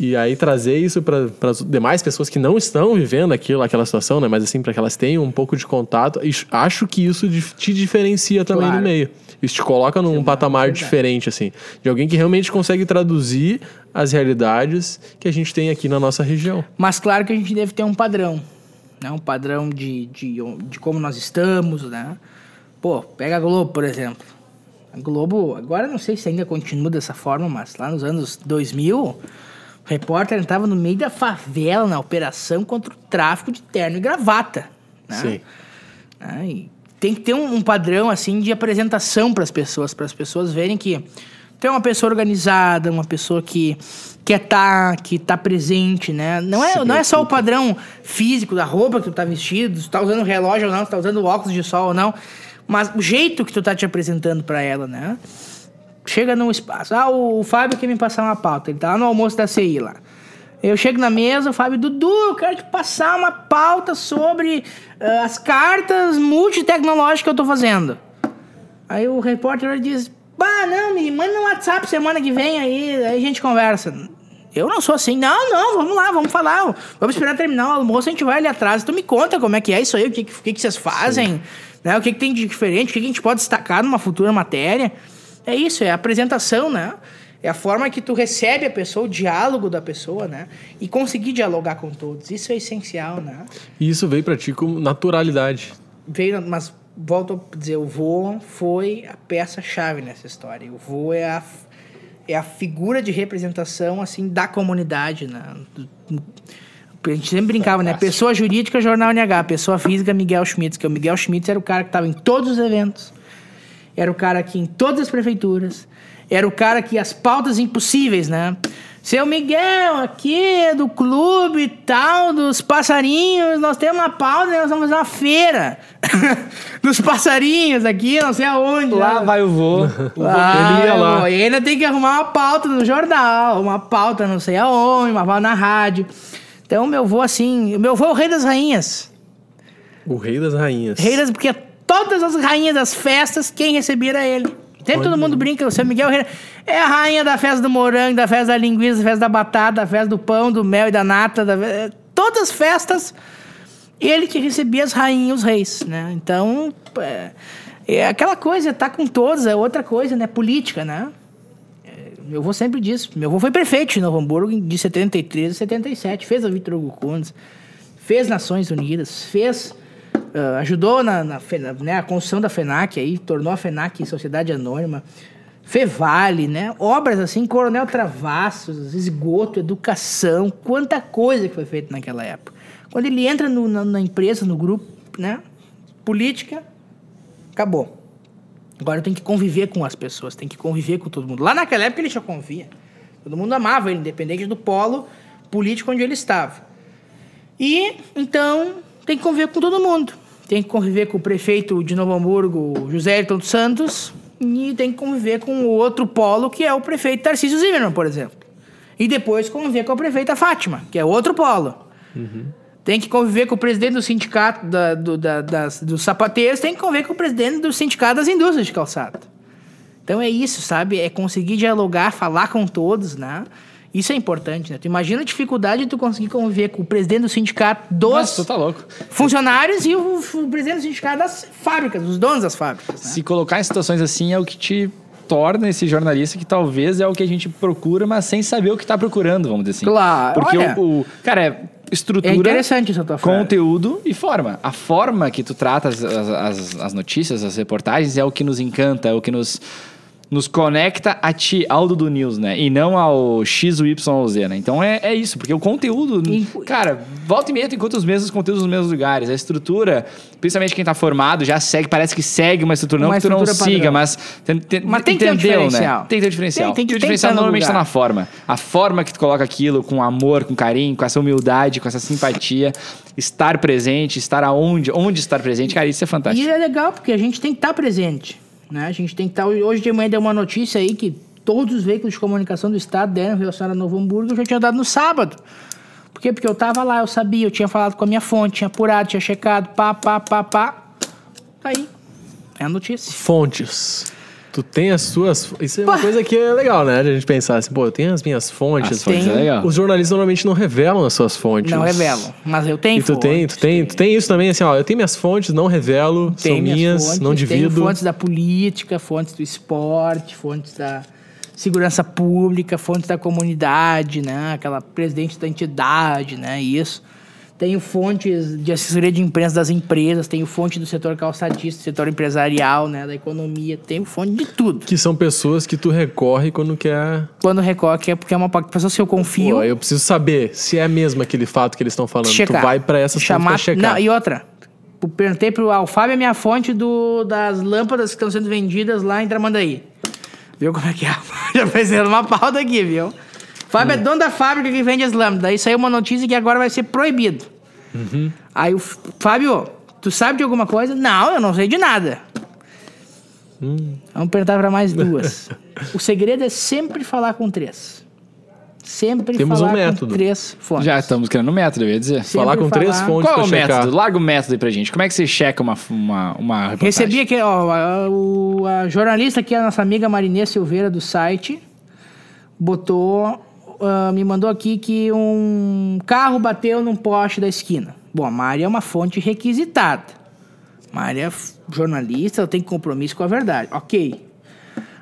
E aí trazer isso para as demais pessoas que não estão vivendo aquilo, aquela situação, né? Mas assim, para que elas tenham um pouco de contato. Acho que isso te diferencia também Claro. no meio. Isso te coloca num patamar verdade. diferente, assim. De alguém que realmente consegue traduzir as realidades que a gente tem aqui na nossa região. Mas claro que a gente deve ter um padrão, né? Um padrão de, de, de como nós estamos, né? Pô, pega a Globo, por exemplo. A Globo, agora não sei se ainda continua dessa forma, mas lá nos anos 2000, o repórter entrava no meio da favela na operação contra o tráfico de terno e gravata. Né? Sim. E tem que ter um, um padrão assim de apresentação para as pessoas, para as pessoas verem que tem uma pessoa organizada, uma pessoa que quer tá, que tá presente, né? Não é, não é só o padrão físico da roupa que tu tá vestido, se tá usando relógio ou não, se tá usando óculos de sol ou não, mas o jeito que tu tá te apresentando para ela, né? Chega num espaço. Ah, o, o Fábio quer me passar uma pauta. Ele tá lá no almoço da CI lá. Eu chego na mesa, o Fábio, Dudu, eu quero te passar uma pauta sobre ah, as cartas multitecnológicas que eu tô fazendo. Aí o repórter diz: Bah, não, me manda no WhatsApp semana que vem aí, aí a gente conversa. Eu não sou assim, não, não, vamos lá, vamos falar. Vamos esperar terminar o almoço, a gente vai ali atrás. Tu me conta como é que é isso aí, o que, que, que vocês fazem, né? O que, que tem de diferente, o que, que a gente pode destacar numa futura matéria. É isso, é a apresentação, né? É a forma que tu recebe a pessoa, o diálogo da pessoa, né? E conseguir dialogar com todos. Isso é essencial, né? E isso veio pra ti com naturalidade. veio, mas volto a dizer, o vô foi a peça-chave nessa história. O vô é a, é a figura de representação, assim, da comunidade, né? A gente sempre brincava, né? Pessoa jurídica, Jornal NH. Pessoa física, Miguel Schmitz. Que o Miguel Schmitz era o cara que estava em todos os eventos. Era o cara que em todas as prefeituras. Era o cara que as pautas impossíveis, né? Seu Miguel, aqui é do clube e tal, dos passarinhos, nós temos uma pauta, nós vamos fazer uma feira dos passarinhos aqui, não sei aonde. Lá né? vai o vô. Ah, ele ia lá. pô, E ainda tem que arrumar uma pauta no jornal, uma pauta não sei aonde, uma pauta na rádio. Então, meu vô, assim, meu vô é o rei das rainhas. O rei das rainhas. Rei das, porque todas as rainhas das festas, quem recebia era ele. Sempre todo mundo brinca, o seu Miguel é a rainha da festa do morango, da festa da linguiça, da festa da batata, da festa do pão, do mel e da nata. Da... Todas as festas, ele que recebia as rainhas, os reis, né? Então, é, é aquela coisa, tá com todos, é outra coisa, né? Política, né? É, Meu avô sempre disse, meu avô foi prefeito de Novo Hamburgo de 73 a 77, fez a Vitor Hugo Kunz, fez Nações Unidas, fez ah, ajudou na, na Fena- né, a construção da FENAC aí, tornou a FENAC Sociedade Anônima, Fevale, né? Obras assim, Coronel Travassos, esgoto, educação, quanta coisa que foi feita naquela época. Quando ele entra no- na, na empresa, no grupo, né? Política, acabou. Agora tem que conviver com as pessoas, tem que conviver com todo mundo. Lá naquela época ele já convia. Todo mundo amava ele, independente do polo político onde ele estava. E então tem que conviver com todo mundo. Tem que conviver com o prefeito de Novo Hamburgo, José Ayrton dos Santos, e tem que conviver com o outro polo, que é o prefeito Tarcísio Zimmermann, por exemplo. E depois conviver com a prefeita Fátima, que é outro polo. Tem que conviver com o presidente do sindicato da, do, da- das, dos sapateiros, tem que conviver com o presidente do sindicato das indústrias de calçado. Então é isso, sabe? É conseguir dialogar, falar com todos, né? Isso é importante, né? Tu imagina a dificuldade de tu conseguir conviver com o presidente do sindicato dos Nossa, tá louco. funcionários e o, o presidente do sindicato das fábricas, os donos das fábricas. Né? Se colocar em situações assim é o que te torna esse jornalista que talvez é o que a gente procura, mas sem saber o que tá procurando, vamos dizer assim. Claro, Porque olha. o, o- Cara, é estrutura. É interessante essa tua frase. Conteúdo e forma. A forma que tu trata as, as, as- as notícias, as reportagens, é o que nos encanta, é o que nos, nos conecta a ti, ao Dudu News, né? E não ao X, o Y ou Z, né? Então é, é isso, porque o conteúdo. E- Cara, volta e meia tu encontra os mesmos conteúdos nos mesmos lugares. A estrutura, principalmente quem tá formado, já segue, parece que segue uma estrutura. Não que tu não padrão. siga, mas, tem, tem, Mas tem que ter um entendeu, diferencial. né? Tem que ter um diferencial. Tem- tem que- e o diferencial normalmente tá lugar. na forma. A forma que tu coloca aquilo com amor, com carinho, com essa humildade, com essa simpatia, estar presente, estar aonde, onde estar presente, cara, isso é fantástico. E é legal porque a gente tem que estar presente. Né? A gente tem que estar. Hoje de manhã deu uma notícia aí que todos os veículos de comunicação do estado deram relacionado a Novo Hamburgo, eu já tinha dado no sábado. Por quê? Porque eu tava lá, eu sabia, eu tinha falado com a minha fonte, tinha apurado, tinha checado, pá, pá, pá, pá. Tá aí. É a notícia. Fontes. Tu tem as suas. Isso é uma coisa que é legal, né? De a gente pensar assim, pô, eu tenho as minhas fontes. As fontes Tem- é legal. Os jornalistas normalmente não revelam as suas fontes. Não revelam. Mas eu tenho E tu tem, tu tem, tu tem isso também, assim, ó, eu tenho minhas fontes, não revelo, são Tem minhas, fontes, não divido. Tenho fontes da política, fontes do esporte, fontes da segurança pública, fontes da comunidade, né? Aquela presidente da entidade, né? Isso. Tenho fontes de assessoria de imprensa das empresas, tenho fonte do setor calçadista, setor empresarial, né? Da economia, tenho fonte de tudo. Que são pessoas que tu recorre quando quer. Quando recorre, é porque é uma pessoa que eu confio. Pô, eu preciso saber se é mesmo aquele fato que eles estão falando. checar. Tu vai pra essas fontes chamar, pra checar. Não, e outra. Perguntei pro ah, o Fábio é minha fonte do, das lâmpadas que estão sendo vendidas lá em Tramandaí. Viu como é que é? Já fazendo uma pauta aqui, viu? Fábio é dono da fábrica que vende as lâmpadas. Daí saiu uma notícia que agora vai ser proibido. Aí o Fábio, tu sabe de alguma coisa? Não, eu não sei de nada. Vamos perguntar para mais duas. o segredo é sempre falar com três. Sempre Temos um falar método. com três fontes. Já estamos criando um método, eu ia dizer. Sim. Falar sempre com três falar- fontes Qual é pra o checar. método? Larga o método aí pra gente. Como é que você checa uma, uma, uma reportagem? Recebi aqui, ó, a, o- a jornalista aqui, a nossa amiga Marinê Silveira do site, botou, ah, me mandou aqui que um carro bateu num poste da esquina. Bom, a Mari é uma fonte requisitada. Mari é jornalista, ela tem compromisso com a verdade. Ok.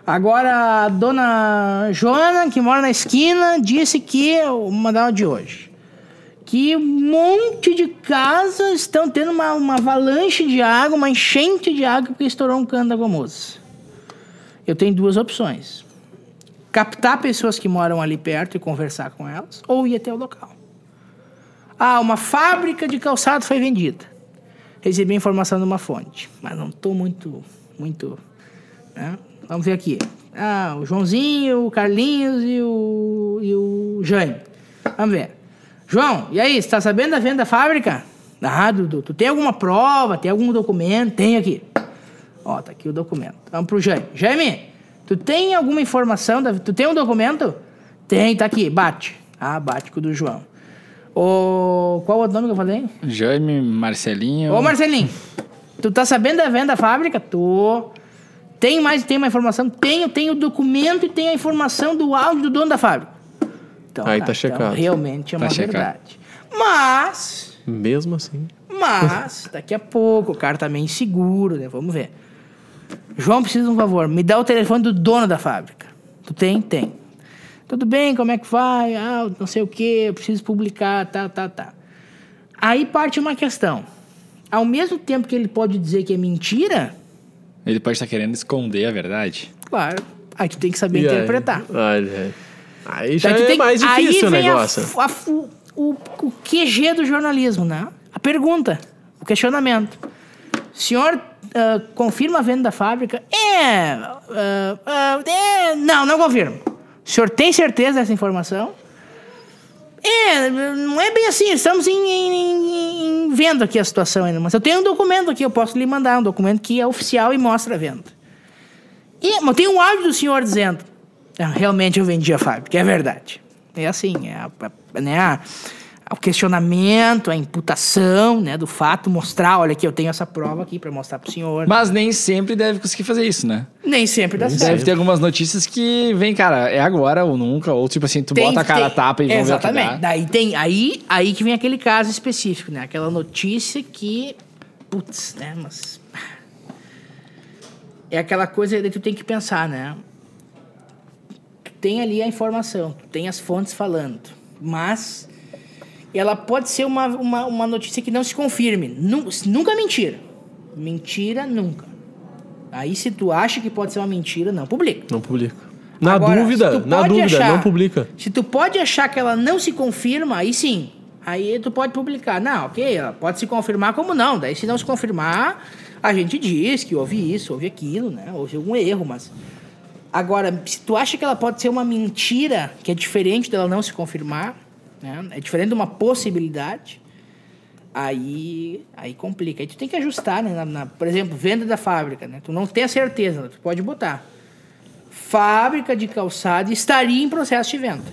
Agora, a dona Joana, que mora na esquina, disse que, vou mandar uma de hoje, que um monte de casas estão tendo uma, uma avalanche de água, uma enchente de água porque estourou um cano da Gomoso. Eu tenho duas opções. Captar pessoas que moram ali perto e conversar com elas, ou ir até o local. Ah, uma fábrica de calçado foi vendida. Recebi a informação de uma fonte, mas não estou muito, muito... né? Vamos ver aqui. Ah, o Joãozinho, o Carlinhos e o, e o Jaime. Vamos ver. João, e aí, você tá sabendo da venda da fábrica? Ah, Dudu, tu tem alguma prova, tem algum documento? Tem aqui. Ó, tá aqui o documento. Vamos pro Jaime. Jaime, tu tem alguma informação? Da... Tu tem um documento? Tem, tá aqui, bate. Ah, bate com o do João. Ô, qual é o nome que eu falei? Jaime, Marcelinho. Ô, Marcelinho, tu tá sabendo da venda da fábrica? Tô. Tem mais, tem uma informação? Tenho, tenho o documento e tenho a informação do áudio do dono da fábrica. Então, Aí tá checado. realmente é Tá uma checado. verdade. Mas, Mesmo assim. mas, daqui a pouco, o cara tá meio inseguro, né? Vamos ver. João, precisa de um favor. Me dá o telefone do dono da fábrica. Tu tem? Tem. Tudo bem, como é que vai? Ah, não sei o quê, eu preciso publicar, tá, tá, tá. Aí parte uma questão. Ao mesmo tempo que ele pode dizer que é mentira, Ele pode estar querendo esconder a verdade. claro, aí tu tem que saber E aí? interpretar. Ai, gente. Aí já Daí tu é tem- mais aí difícil o a negócio. a fu- o, o QG do jornalismo, né? A pergunta, o questionamento. Senhor ah, confirma a venda da fábrica? É, ah, ah, é. Não, não confirmo. O senhor tem certeza dessa informação? É, não é bem assim. Estamos em, em- em- vendo aqui a situação ainda. Mas eu tenho um documento aqui, eu posso lhe mandar. Um documento que é oficial e mostra a venda. E, mas tem um áudio do senhor dizendo: "Ah, realmente eu vendi a fábrica, é verdade. É assim, é a- né, o questionamento, a imputação né, do fato, mostrar: olha, aqui eu tenho essa prova aqui para mostrar pro senhor. Mas nem sempre deve conseguir fazer isso, né? Nem sempre dá Deve certo. ter algumas notícias que vem, cara, é agora ou nunca, ou tipo assim, tu Tem- bota a cara a tem- tapa e vamos Exatamente. Daí tem aí, aí que vem aquele caso específico, né? Aquela notícia que putz, né, mas é aquela coisa que tu tem que pensar, né? Tu tem ali a informação, tu tem as fontes falando, mas ela pode ser uma, uma, uma notícia que não se confirme. Nu- Nunca é mentira. Mentira, nunca. Aí se tu acha que pode ser uma mentira, não publica. Não publica. Na Agora, dúvida, na dúvida, achar- não publica. Se tu pode achar que ela não se confirma, aí sim. Aí tu pode publicar. Não, ok, ela pode se confirmar como não. Daí se não se confirmar, a gente diz que houve isso, houve aquilo, né? Houve algum erro, mas... Agora, se tu acha que ela pode ser uma mentira, que é diferente dela não se confirmar, né? É diferente de uma possibilidade, aí, aí complica. Aí tu tem que ajustar, né? Na, na- por exemplo, venda da fábrica, né? Tu não tem a certeza, tu pode botar fábrica de calçado estaria em processo de venda.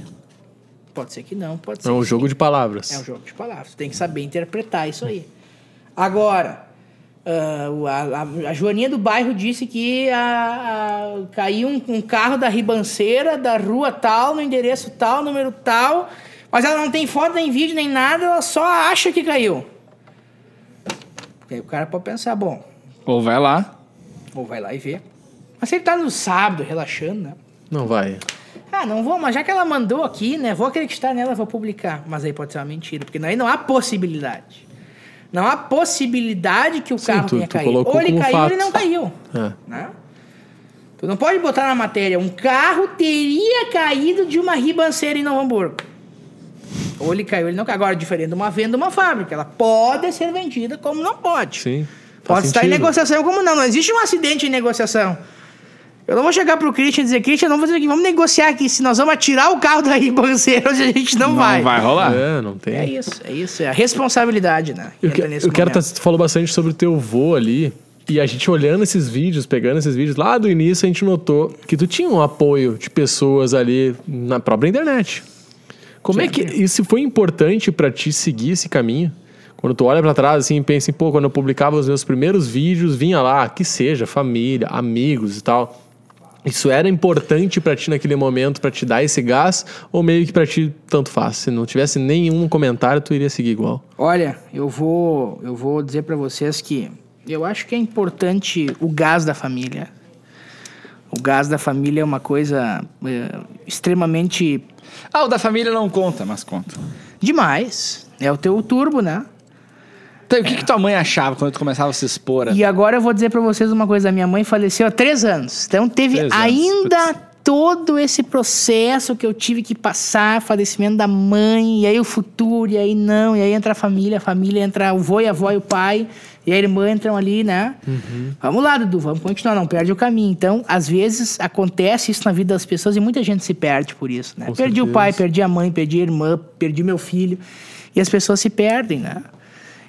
Pode ser que não, pode ser. É um jogo sim. de palavras. É um jogo de palavras. Tem que saber interpretar isso aí. Agora, a, a- a Joaninha do bairro disse que a, a- caiu um, um carro da ribanceira, da rua tal, no endereço tal, número tal, mas ela não tem foto, nem vídeo, nem nada, ela só acha que caiu. E aí o cara pode pensar, bom, Ou vai lá. ou vai lá e vê. Mas se ele tá no sábado, relaxando, né? Não vai. Ah, não vou, mas já que ela mandou aqui, né? Vou acreditar nela, vou publicar. Mas aí pode ser uma mentira, porque aí não há possibilidade. Não há possibilidade que o Sim, carro tu- tenha tu caído. Ou ele caiu ou fato. ele não caiu. É. Né? Tu não pode botar na matéria, um carro teria caído de uma ribanceira em Novo Hamburgo. Ou ele caiu, ele não caiu. Agora, diferente de uma venda de uma fábrica. Ela pode ser vendida como não pode. Sim. Pode Faz estar em sentido. negociação como não. Não existe um acidente em negociação. Eu não vou chegar pro Christian e dizer, Christian, não vou fazer aqui, vamos negociar aqui. Se nós vamos atirar o carro da ribanceira, hoje a gente não, Não vai. vai rolar. É, não tem. É isso, é isso. É a responsabilidade, né? Eu, que- nesse eu quero. momento. Tu falou bastante sobre o teu vô ali. E a gente olhando esses vídeos, pegando esses vídeos, lá do início a gente notou que tu tinha um apoio de pessoas ali na própria internet. Como é que isso foi importante pra ti seguir esse caminho? Quando tu olha pra trás assim e pensa em, pô, quando eu publicava os meus primeiros vídeos, vinha lá, que seja, família, amigos e tal. Isso era importante pra ti naquele momento pra te dar esse gás ou meio que pra ti tanto faz? Se não tivesse nenhum comentário, tu iria seguir igual. Olha, eu vou, eu vou dizer pra vocês que eu acho que é importante o gás da família. O gás da família é uma coisa é, extremamente Ah, o da família não conta, mas conta. demais. É o teu turbo, né? Então, o que, que tua mãe achava quando tu começava a se expor? E agora eu vou dizer pra vocês uma coisa: minha mãe faleceu há três anos. Então teve Três anos, ainda todo esse processo que eu tive que passar, falecimento da mãe, e aí o futuro, e aí não, e aí entra a família, a família entra o vô e a avó e o pai, e a irmã entram ali, né? Vamos lá, Dudu, vamos continuar, não perde o caminho. Então, às vezes acontece isso na vida das pessoas e muita gente se perde por isso, né? Com perdi o certeza. pai, perdi a mãe, perdi a irmã, perdi meu filho, e as pessoas se perdem, né?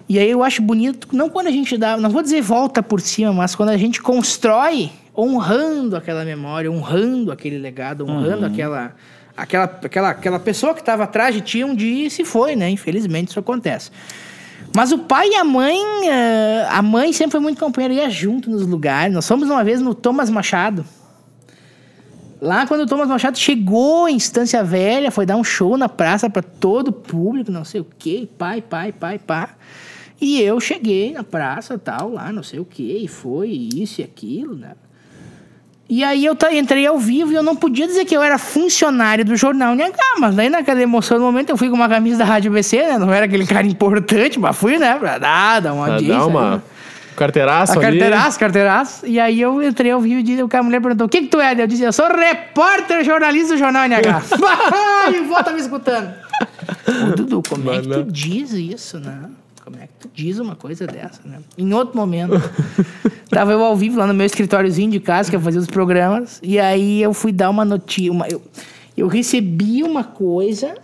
E aí eu acho bonito, não quando a gente dá, não vou dizer volta por cima, mas quando a gente constrói honrando aquela memória, honrando aquele legado, honrando aquela, aquela, aquela, aquela pessoa que estava atrás de ti um dia e se foi, né? Infelizmente isso acontece. Mas o pai e a mãe, eh, a mãe sempre foi muito companheira, ia junto nos lugares. Nós fomos uma vez no Thomas Machado. Lá quando o Thomas Machado chegou em Estância Velha, foi dar um show na praça para todo o público, não sei o quê, pai, pai, pai, pá. E eu cheguei na praça, tal, lá, não sei o quê, e foi isso e aquilo, né? E aí eu entrei ao vivo e eu não podia dizer que eu era funcionário do jornal NH, mas daí naquela emoção do momento eu fui com uma camisa da Rádio BC, né? Não era aquele cara importante, mas fui, né? Pra dar uma audiência. dar uma né? carteiraço A ali. carteiraço, carteiraço. E aí eu entrei ao vivo e disse- a mulher perguntou: o que, que tu é? Eu disse: eu sou repórter jornalista do jornal NH. e tá me escutando. Ô, Dudu, como é que tu diz isso, né? Como é que tu diz uma coisa dessa, né? Em outro momento. Tava eu ao vivo lá no meu escritóriozinho de casa, que eu fazia os programas. E aí eu fui dar uma notícia. Uma, eu, eu recebi uma coisa,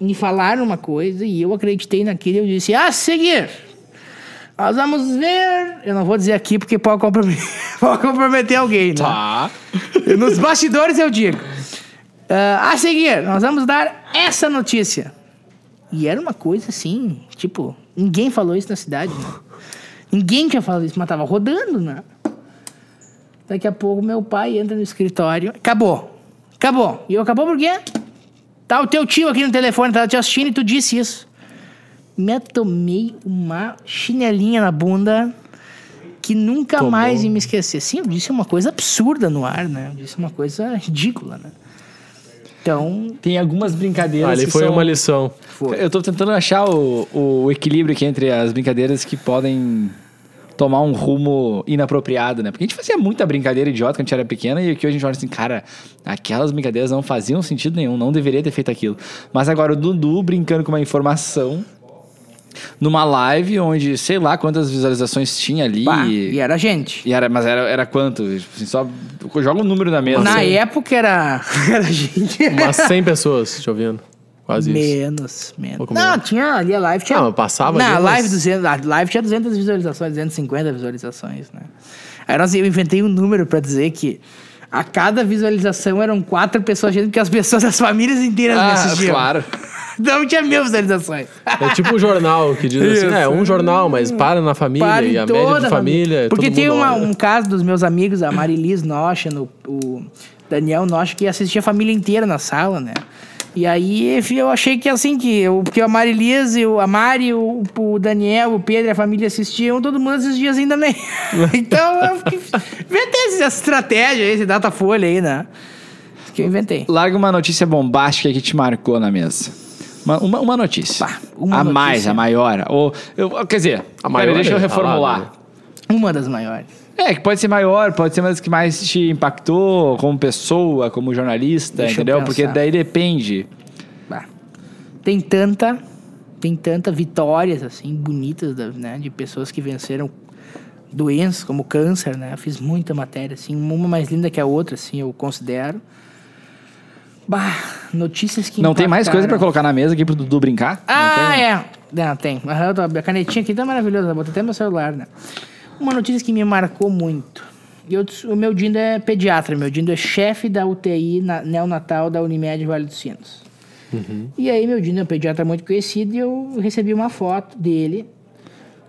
me falaram uma coisa, e eu acreditei naquilo. E eu disse: a seguir. Nós vamos ver. Eu não vou dizer aqui porque pode comprometer, pode comprometer alguém, né? Tá. Nos bastidores eu digo. Ah, a seguir, nós vamos dar essa notícia. E era uma coisa assim, tipo, ninguém falou isso na cidade, né? Ninguém tinha falado isso, mas tava rodando, né? Daqui a pouco meu pai entra no escritório. Acabou. Acabou. E eu acabou por quê? Tá o teu tio aqui no telefone, tá te assistindo e tu disse isso. Me tomei uma chinelinha na bunda que nunca Tomou. mais ia me esquecer. Sim, eu disse uma coisa absurda no ar, né? Eu disse uma coisa ridícula, né? Então, Tem algumas brincadeiras Ali que foi são... uma lição. Eu tô tentando achar o, o equilíbrio aqui entre as brincadeiras que podem tomar um rumo inapropriado, né? Porque a gente fazia muita brincadeira idiota quando a gente era pequena e que hoje a gente olha assim, cara, aquelas brincadeiras não faziam sentido nenhum, não deveria ter feito aquilo. Mas agora o Dudu brincando com uma informação numa live onde, sei lá quantas visualizações tinha ali. pá, e era gente. E era, mas era, era quanto? Assim, só joga um número na mesa. Na assim. época era, era gente. Umas 100 pessoas te ouvindo. Quase isso. Menos, menos. Pô, como Não, tinha ali a live tinha. Não, passava Não, ali a umas- live, 200, a live tinha 200 visualizações, 250 visualizações, né? Aí nós, eu inventei um número pra dizer que a cada visualização eram quatro pessoas, porque as pessoas das famílias inteiras me Ah, assistiam. claro. Não tinha mil visualizações. É tipo um jornal que diz assim, Isso. é um jornal, mas para na família Para e a média toda de a família. Porque todo tem mundo uma- um caso dos meus amigos, a Marilis Nocha, no, o Daniel Nocha, que assistia a família inteira na sala, né? E aí enfim, eu achei que assim, que eu, porque a Marilis, e o- a Mari, o, o Daniel, o Pedro e a família assistiam, todo mundo assistia assim também. então eu fiquei- inventei essa estratégia, esse datafolha aí, né? Que eu inventei. Larga uma notícia bombástica que te marcou na mesa. Uma, uma, uma notícia. Pá, uma a notícia. mais, a maior. Ou, eu, quer dizer, A maior deixa eu é reformular. falada, Uma das maiores. É, que pode ser maior, pode ser uma das que mais te impactou como pessoa, como jornalista, Deixa eu entendeu? Porque daí depende. Bah. Tem tanta, tem tanta vitórias assim bonitas, da- né, de pessoas que venceram doenças como câncer, né? Eu fiz muita matéria assim, uma mais linda que a outra, assim, eu considero. Bah, notícias que Não tem mais coisa pra colocar na mesa aqui pro Dudu brincar? Ah, é. Não, tem. Aham, A canetinha aqui tá maravilhosa. Botei até meu celular, né? Uma notícia que me marcou muito. Eu, o meu Dindo é pediatra. Meu Dindo é chefe da UTI na, neonatal da Unimed Vale dos Sinos. E aí, meu Dindo é um pediatra muito conhecido e eu recebi uma foto dele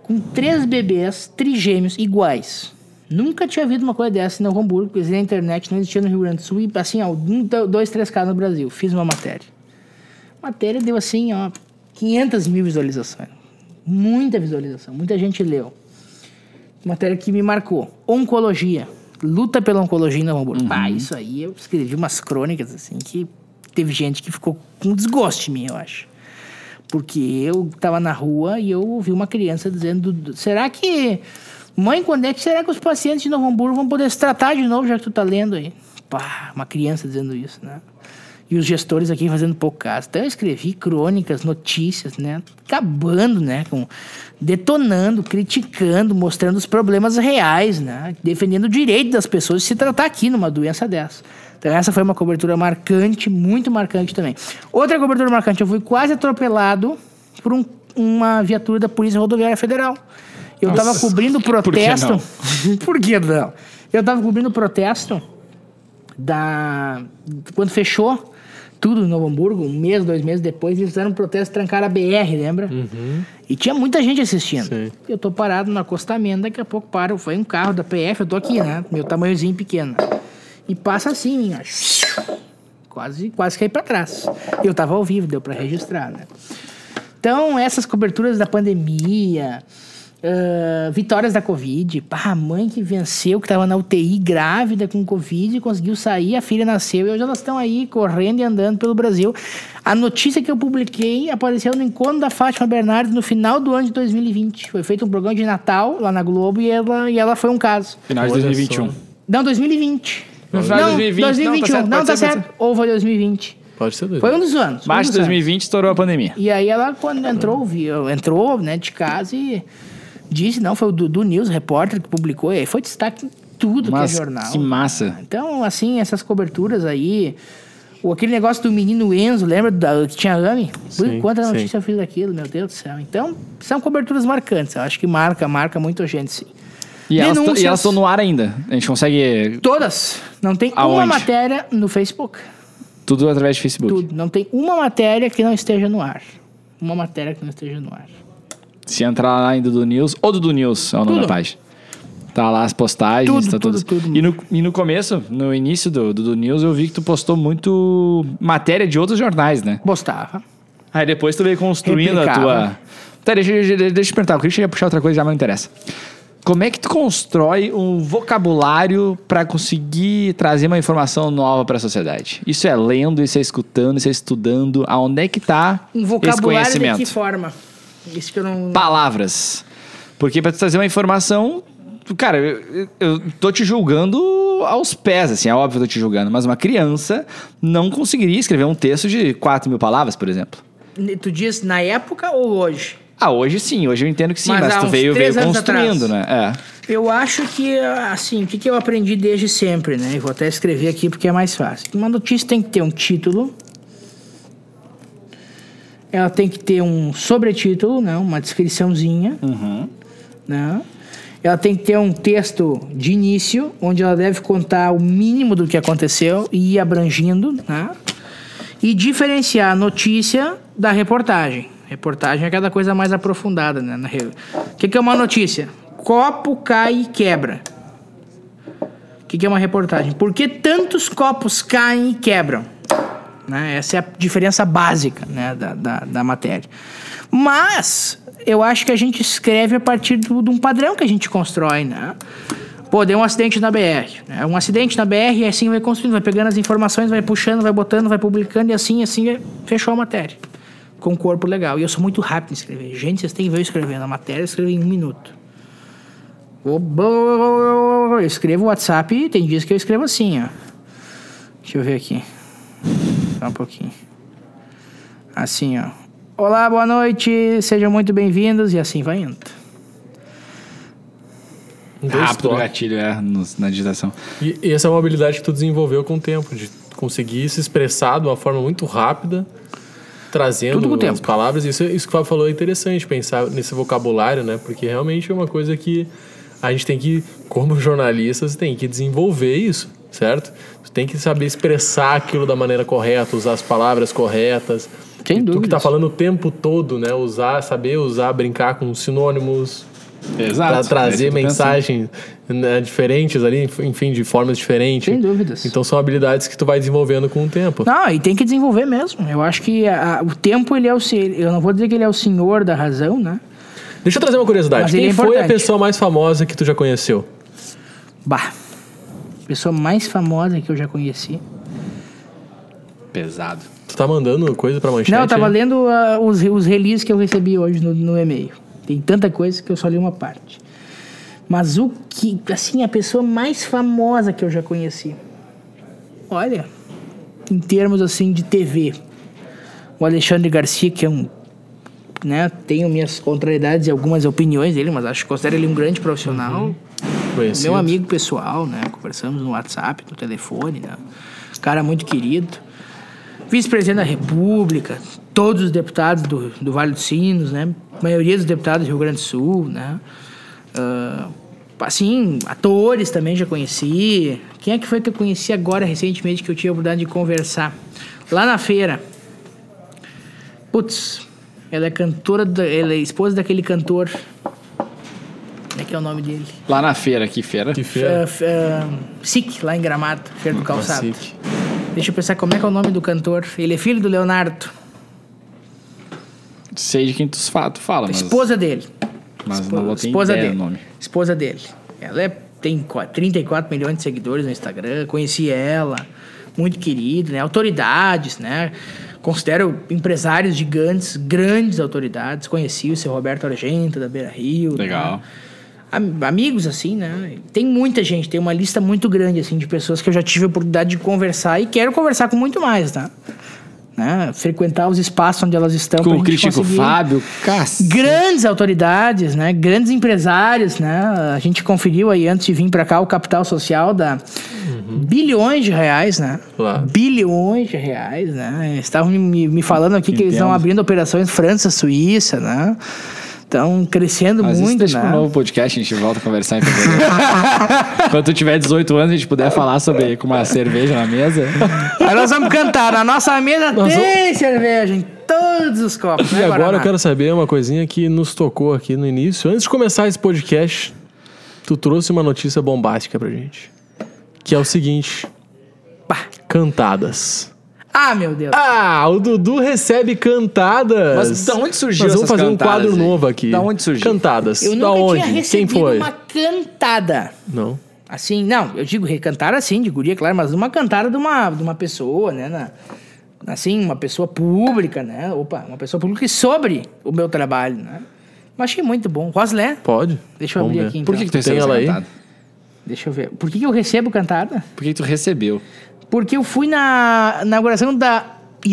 com três bebês trigêmeos iguais. Nunca tinha havido uma coisa dessa em Novo Hamburgo, porque na internet não existia no Rio Grande do Sul e assim, ó, um, dois, três casos no Brasil. Fiz uma matéria. A matéria deu assim, ó, 500 mil visualizações. Muita visualização, muita gente leu. Matéria que me marcou. Oncologia. Luta pela oncologia em Novo Hamburgo. Pá, isso aí eu escrevi umas crônicas assim que teve gente que ficou com desgosto de mim, eu acho. Porque eu tava na rua e eu ouvi uma criança dizendo: será que. Mãe, quando é que será que os pacientes de Novo Hamburgo vão poder se tratar de novo, já que tu tá lendo aí? Pá, uma criança dizendo isso, né? E os gestores aqui fazendo pouco caso. Então eu escrevi crônicas, notícias, né? Acabando, né? Com, detonando, criticando, mostrando os problemas reais, né? Defendendo o direito das pessoas de se tratar aqui numa doença dessa. Então essa foi uma cobertura marcante, muito marcante também. Outra cobertura marcante, eu fui quase atropelado por um- uma viatura da Polícia Rodoviária Federal. Eu tava cobrindo o que protesto. não? Por que não? Eu tava cobrindo o protesto da. Quando fechou tudo em Novo Hamburgo, um mês, dois meses depois, eles fizeram um protesto, trancaram a BR, lembra? E tinha muita gente assistindo. Eu tô parado no acostamento, daqui a pouco para, foi um carro da PF, eu tô aqui, né? Meu tamanhozinho pequeno. E passa assim, ó. Quase, quase caí pra trás. Eu tava ao vivo, deu pra registrar, né? Então, essas coberturas da pandemia, ah, vitórias da Covid, pá, a mãe que venceu, que estava na UTI grávida com Covid, conseguiu sair, a filha nasceu e hoje elas estão aí correndo e andando pelo Brasil. A notícia que eu publiquei apareceu no encontro da Fátima Bernardes no final do ano de 2020. Foi feito um programa de Natal lá na Globo e ela, e ela foi um caso. Final de Olha 2021. só. Não, 2020. No final de não, 2020. 2021. Não, tá certo, tá. Ou foi 2020. Pode ser doido. Foi um dos anos. Março de dos anos. 2020 estourou a pandemia. E aí ela, quando entrou, viu, entrou né, de casa e disse, não, foi o do, News, repórter, que publicou, e aí foi destaque em tudo Mas que é jornal. que massa. Então, assim, essas coberturas aí. O, aquele negócio do menino Enzo, lembra da, que tinha AME? Por Sim, quanta sim. notícia eu fiz daquilo, meu Deus do céu. Então, são coberturas marcantes. Eu acho que marca, marca muita gente, sim. E elas, e Denúncias. elas estão no ar ainda. A gente consegue Todas. Não tem uma Aonde? matéria no Facebook. tudo através de Facebook. Tudo. Não tem uma matéria que não esteja no ar. Uma matéria que não esteja no ar. Se entrar lá em Dudu News, ou Dudu News é o nome Tudo. da página. Tá lá as postagens, Tudo, tá tudo, tudo. tudo. E, no, e no começo, no início do Dudu News, eu vi que tu postou muito matéria de outros jornais, né? Postava. Aí depois tu veio construindo a Replicava. tua. Tá, deixa, deixa, deixa eu te perguntar. Eu queria chegar a puxar outra coisa já, mas não interessa. Como é que tu constrói um vocabulário pra conseguir trazer uma informação nova pra sociedade? Isso é lendo, isso é escutando, isso é estudando. Aonde é que tá Um esse vocabulário de conhecimento? que forma? Isso que eu não. Palavras. Porque pra tu trazer uma informação. Cara, eu, eu- tô te julgando aos pés, assim, é óbvio que eu tô te julgando, mas uma criança não conseguiria escrever um texto de 4 mil palavras, por exemplo. Tu diz na época ou hoje? Ah, hoje sim, hoje eu entendo que sim, Mas mas, tu veio, veio construindo, atrás. né? É. Eu acho que, assim, o que, que eu aprendi desde sempre, né? Eu vou até escrever aqui porque é mais fácil. Uma notícia tem que ter um título. Ela tem que ter um sobretítulo, né? Uma descriçãozinha. Né? Ela tem que ter um texto de início, onde ela deve contar o mínimo do que aconteceu e ir abrangindo, né? e diferenciar a notícia da reportagem. Reportagem é aquela coisa mais aprofundada, né? O que, que é uma notícia? Copo cai e quebra. O que, que é uma reportagem? Por que tantos copos caem e quebram? Né? Essa é a diferença básica né? da, da, da matéria. Mas eu acho que a gente escreve a partir do- de um padrão que a gente constrói. Né? Pô, deu um acidente na BR. Né? Um acidente na BR e assim vai construindo, vai pegando as informações, vai puxando, vai botando, vai publicando e assim, assim, é- fechou a matéria. Com um corpo legal. E eu sou muito rápido em escrever. Gente, vocês têm que ver eu escrevendo a matéria, eu escrevo em um minuto. Eu escrevo o WhatsApp tem dias que eu escrevo assim, ó. Deixa eu ver aqui. Só um pouquinho. Assim, ó. Olá, boa noite, sejam muito bem-vindos. E assim vai indo. Um, dois, Rápido o toques. gatilho, é, no- na digitação. E, e essa é uma habilidade que tu desenvolveu com o tempo, de conseguir se expressar de uma forma muito rápida, trazendo Tudo com o as tempo. palavras. Isso, isso que o Fábio falou é interessante, pensar nesse vocabulário, né? Porque realmente é uma coisa que a gente tem que, como jornalistas, tem que desenvolver isso, certo? Tu tem que saber expressar aquilo da maneira correta, usar as palavras corretas. Sem E Tu que tá falando o tempo todo, né? Usar, saber usar, brincar com sinônimos, Exato. para é trazer pensando. mensagens né, diferentes ali, enfim, de formas diferentes. Sem dúvidas. Então são habilidades que tu vai desenvolvendo com o tempo. Não, e tem que desenvolver mesmo. Eu acho que a- a- o tempo, ele é o. Eu não vou dizer que ele é o senhor da razão, né? Deixa eu trazer uma curiosidade. Quem é foi a pessoa mais famosa que tu já conheceu? Bah. Pessoa mais famosa que eu já conheci. Pesado. Tu tá mandando coisa pra manchete? Não, eu tava aí? lendo ah, os, os releases que eu recebi hoje no, no e-mail. Tem tanta coisa que eu só li uma parte. Mas o que, assim, a pessoa mais famosa que eu já conheci. Olha, em termos assim de TV. O Alexandre Garcia, que é um. Né, tenho minhas contrariedades e algumas opiniões dele, mas acho que considero ele um grande profissional. Conhecido. Meu amigo pessoal, né? Conversamos no WhatsApp, no telefone, né? Cara muito querido. Vice-presidente da República, todos os deputados do, do Vale dos Sinos, né? Maioria dos deputados do Rio Grande do Sul, né? Ah, assim, atores também já conheci. Quem é que foi que eu conheci agora recentemente que eu tive a oportunidade de conversar? Lá na feira. Putz, ela é cantora, da, ela é esposa daquele cantor. Como é que é o nome dele? Lá na feira, que feira? Que feira. Uh, f- uh, SIC, lá em Gramado, Feira do Calçado. Cacique. Deixa eu pensar como é que é o nome do cantor. Ele é filho do Leonardo. Sei de quem tu, fa- tu fala, mas, Esposa dele. mas não vou ter Esposa ideia dele. nome. Esposa dele. Ela é- tem qua- 34 milhões de seguidores no Instagram. Conheci ela. Muito querida, né? Autoridades, né? Considero empresários gigantes, grandes autoridades. Conheci o seu Roberto Argento, da Beira Rio. Legal. né? Am- amigos, assim, né? Tem muita gente, tem uma lista muito grande, assim, de pessoas que eu já tive a oportunidade de conversar e quero conversar com muito mais, tá? Né? Frequentar os espaços onde elas estão. Com o Crítico Fábio, cacete. Grandes autoridades, né? Grandes empresários, né? A gente conferiu aí antes de vir para cá o capital social da bilhões de reais, né? Claro. Bilhões de reais, né? Estavam me, me falando aqui que eles estão abrindo operações França, Suíça, né? Estão crescendo Mas isso muito, deixa né? pro novo podcast, a gente volta a conversar em fevereiro. Quando tu tiver 18 anos, a gente puder falar sobre com uma cerveja na mesa. Aí nós vamos cantar. Na nossa mesa Nós tem cerveja em todos os copos. E né, agora Guaraná? eu quero saber uma coisinha que nos tocou aqui no início. Antes de começar esse podcast, tu trouxe uma notícia bombástica pra gente. Que é o seguinte: Pá. cantadas. Ah, meu Deus. Ah, o Dudu recebe cantadas. Mas da onde surgiu Nós vamos fazer um quadro aí? novo aqui. Da onde surgiu? Cantadas. eu da nunca onde? tinha Quem recebido foi? uma cantada. Não. Assim, não, eu digo recantar assim, de guria, claro, mas uma cantada de uma, de uma pessoa, né? na- assim, uma pessoa pública, né? Opa, uma pessoa pública sobre o meu trabalho, né? Eu achei muito bom. Roslé, Pode? deixa eu Vamos abrir ver. aqui então. Por que, que tu Tem ela essa aí? cantada? Deixa eu ver. Por que, que eu recebo cantada? Por que, que tu recebeu? Porque eu fui na inauguração da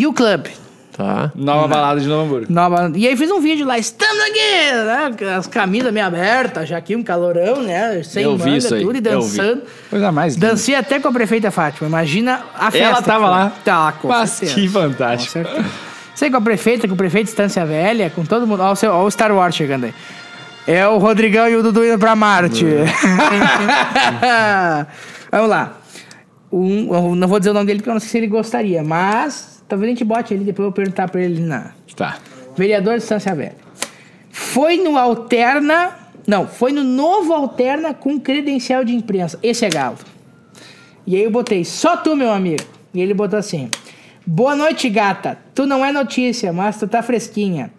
U Club. Tá. Nova balada de Novo Hamburgo. Nova, e aí fiz um vídeo lá, estamos aqui, né? As camisas meio abertas, já aqui um calorão, né? Sem Eu manga, vi isso aí. tudo e dançando. Coisa mais linda. Dancei até com a prefeita Fátima. Imagina a festa. Ela tava lá. Tá, com Mas certeza. que Com fantástico. certeza. Sei com a prefeita, com o prefeito de Estância Velha, com todo mundo. Olha o, seu- ó o Star Wars chegando aí. É o Rodrigão e o Dudu indo pra Marte. Vamos lá. Um, eu não vou dizer o nome dele porque eu não sei se ele gostaria, mas talvez a gente bote ali, depois eu perguntar pra ele na. Tá. Vereador de Estância Velha. Foi no Alterna. Não, foi no novo Alterna com credencial de imprensa. Esse é galo. E aí eu botei, só tu, meu amigo. E ele botou assim: Boa noite, gata. Tu não é notícia, mas tu tá fresquinha.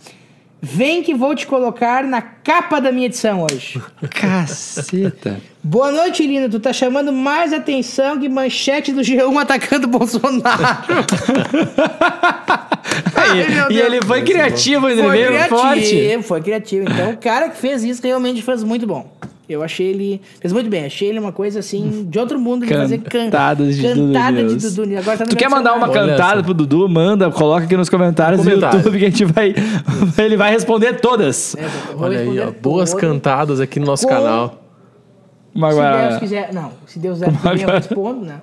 Vem que vou te colocar na capa da minha edição hoje. Caceta. Boa noite, Lino. Tu tá chamando mais atenção que manchete do G1 atacando o Bolsonaro. Ai, e Deus. ele foi criativo, ele Foi veio criativo, forte. foi criativo. Então, o cara que fez isso realmente fez muito bom. Eu achei ele. Fez muito bem. Achei ele uma coisa assim, de outro mundo. de fazer can- Cantadas de Dudu Cantada de News. Dudu. Agora tá no Tu quer mandar uma. Olha cantada essa. pro Dudu? Manda, coloca aqui nos comentários do Comentário. YouTube que a gente vai. ele vai responder todas. É, Olha aí, ó. Boas cantadas aqui no nosso Com- canal. Mas Se Deus quiser. Não, se Deus quiser, eu respondo, né?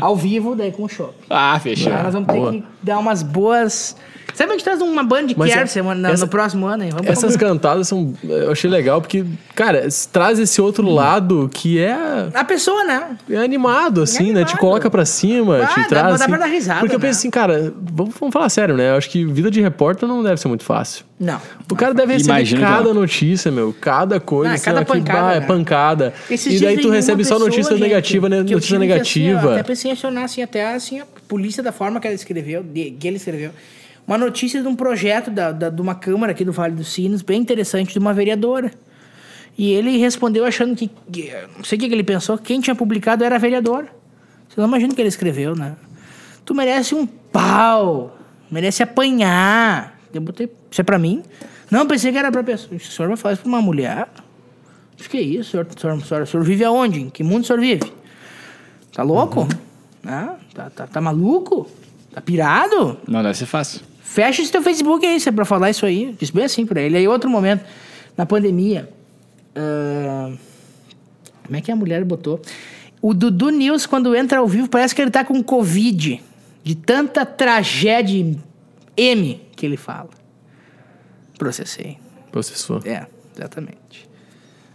Ao vivo, daí com o show. Ah, fechou. Aí nós vamos boa. ter que dar umas boas. Sabe, a gente traz uma banda de care é- semana, no- essa- no próximo ano, hein? Vamos Essas cantadas são. Eu achei legal porque, cara, traz esse outro lado que é. A pessoa, né? É animado, assim, né? Te animado. coloca pra cima, Ah, te dá- traz. dá assim, pra dar risada, Porque eu né? penso assim, cara, vamos, vamos falar sério, né? Eu acho que vida de repórter não deve ser muito fácil. Não. O cara deve receber cada não. notícia, meu. Cada coisa, Não, é assim, cada pancada, é né? pancada. Esses e daí tu recebe só pessoa, notícia gente, negativa, né? Notícia que, assim, ó, negativa. até pensei em acionar assim, até assim, a polícia da forma que ela escreveu, de- que ele escreveu. Uma notícia de um projeto da, da- de uma Câmara aqui do Vale dos Sinos, bem interessante, de uma vereadora. E ele respondeu achando que. Não sei o que que ele pensou, quem tinha publicado era a vereadora. Você não imagina o que ele escreveu, né? Tu merece um pau, merece apanhar. Eu botei. Isso é pra mim? Não, pensei que era pra pessoa. O senhor vai falar isso pra uma mulher? Acho que isso, senhor, senhor, senhor, o senhor vive aonde? Em que mundo o senhor vive? Tá louco? Ah, tá, tá, tá maluco? Tá pirado? Não deve ser fácil. Fecha esse teu Facebook aí, se é pra falar isso aí. Disse bem assim pra ele. Aí outro momento, na pandemia. ah, como é que a mulher botou? O Dudu News, quando entra ao vivo, parece que ele tá com Covid. De tanta tragédia M que ele fala. Processei. Processou. É, exatamente.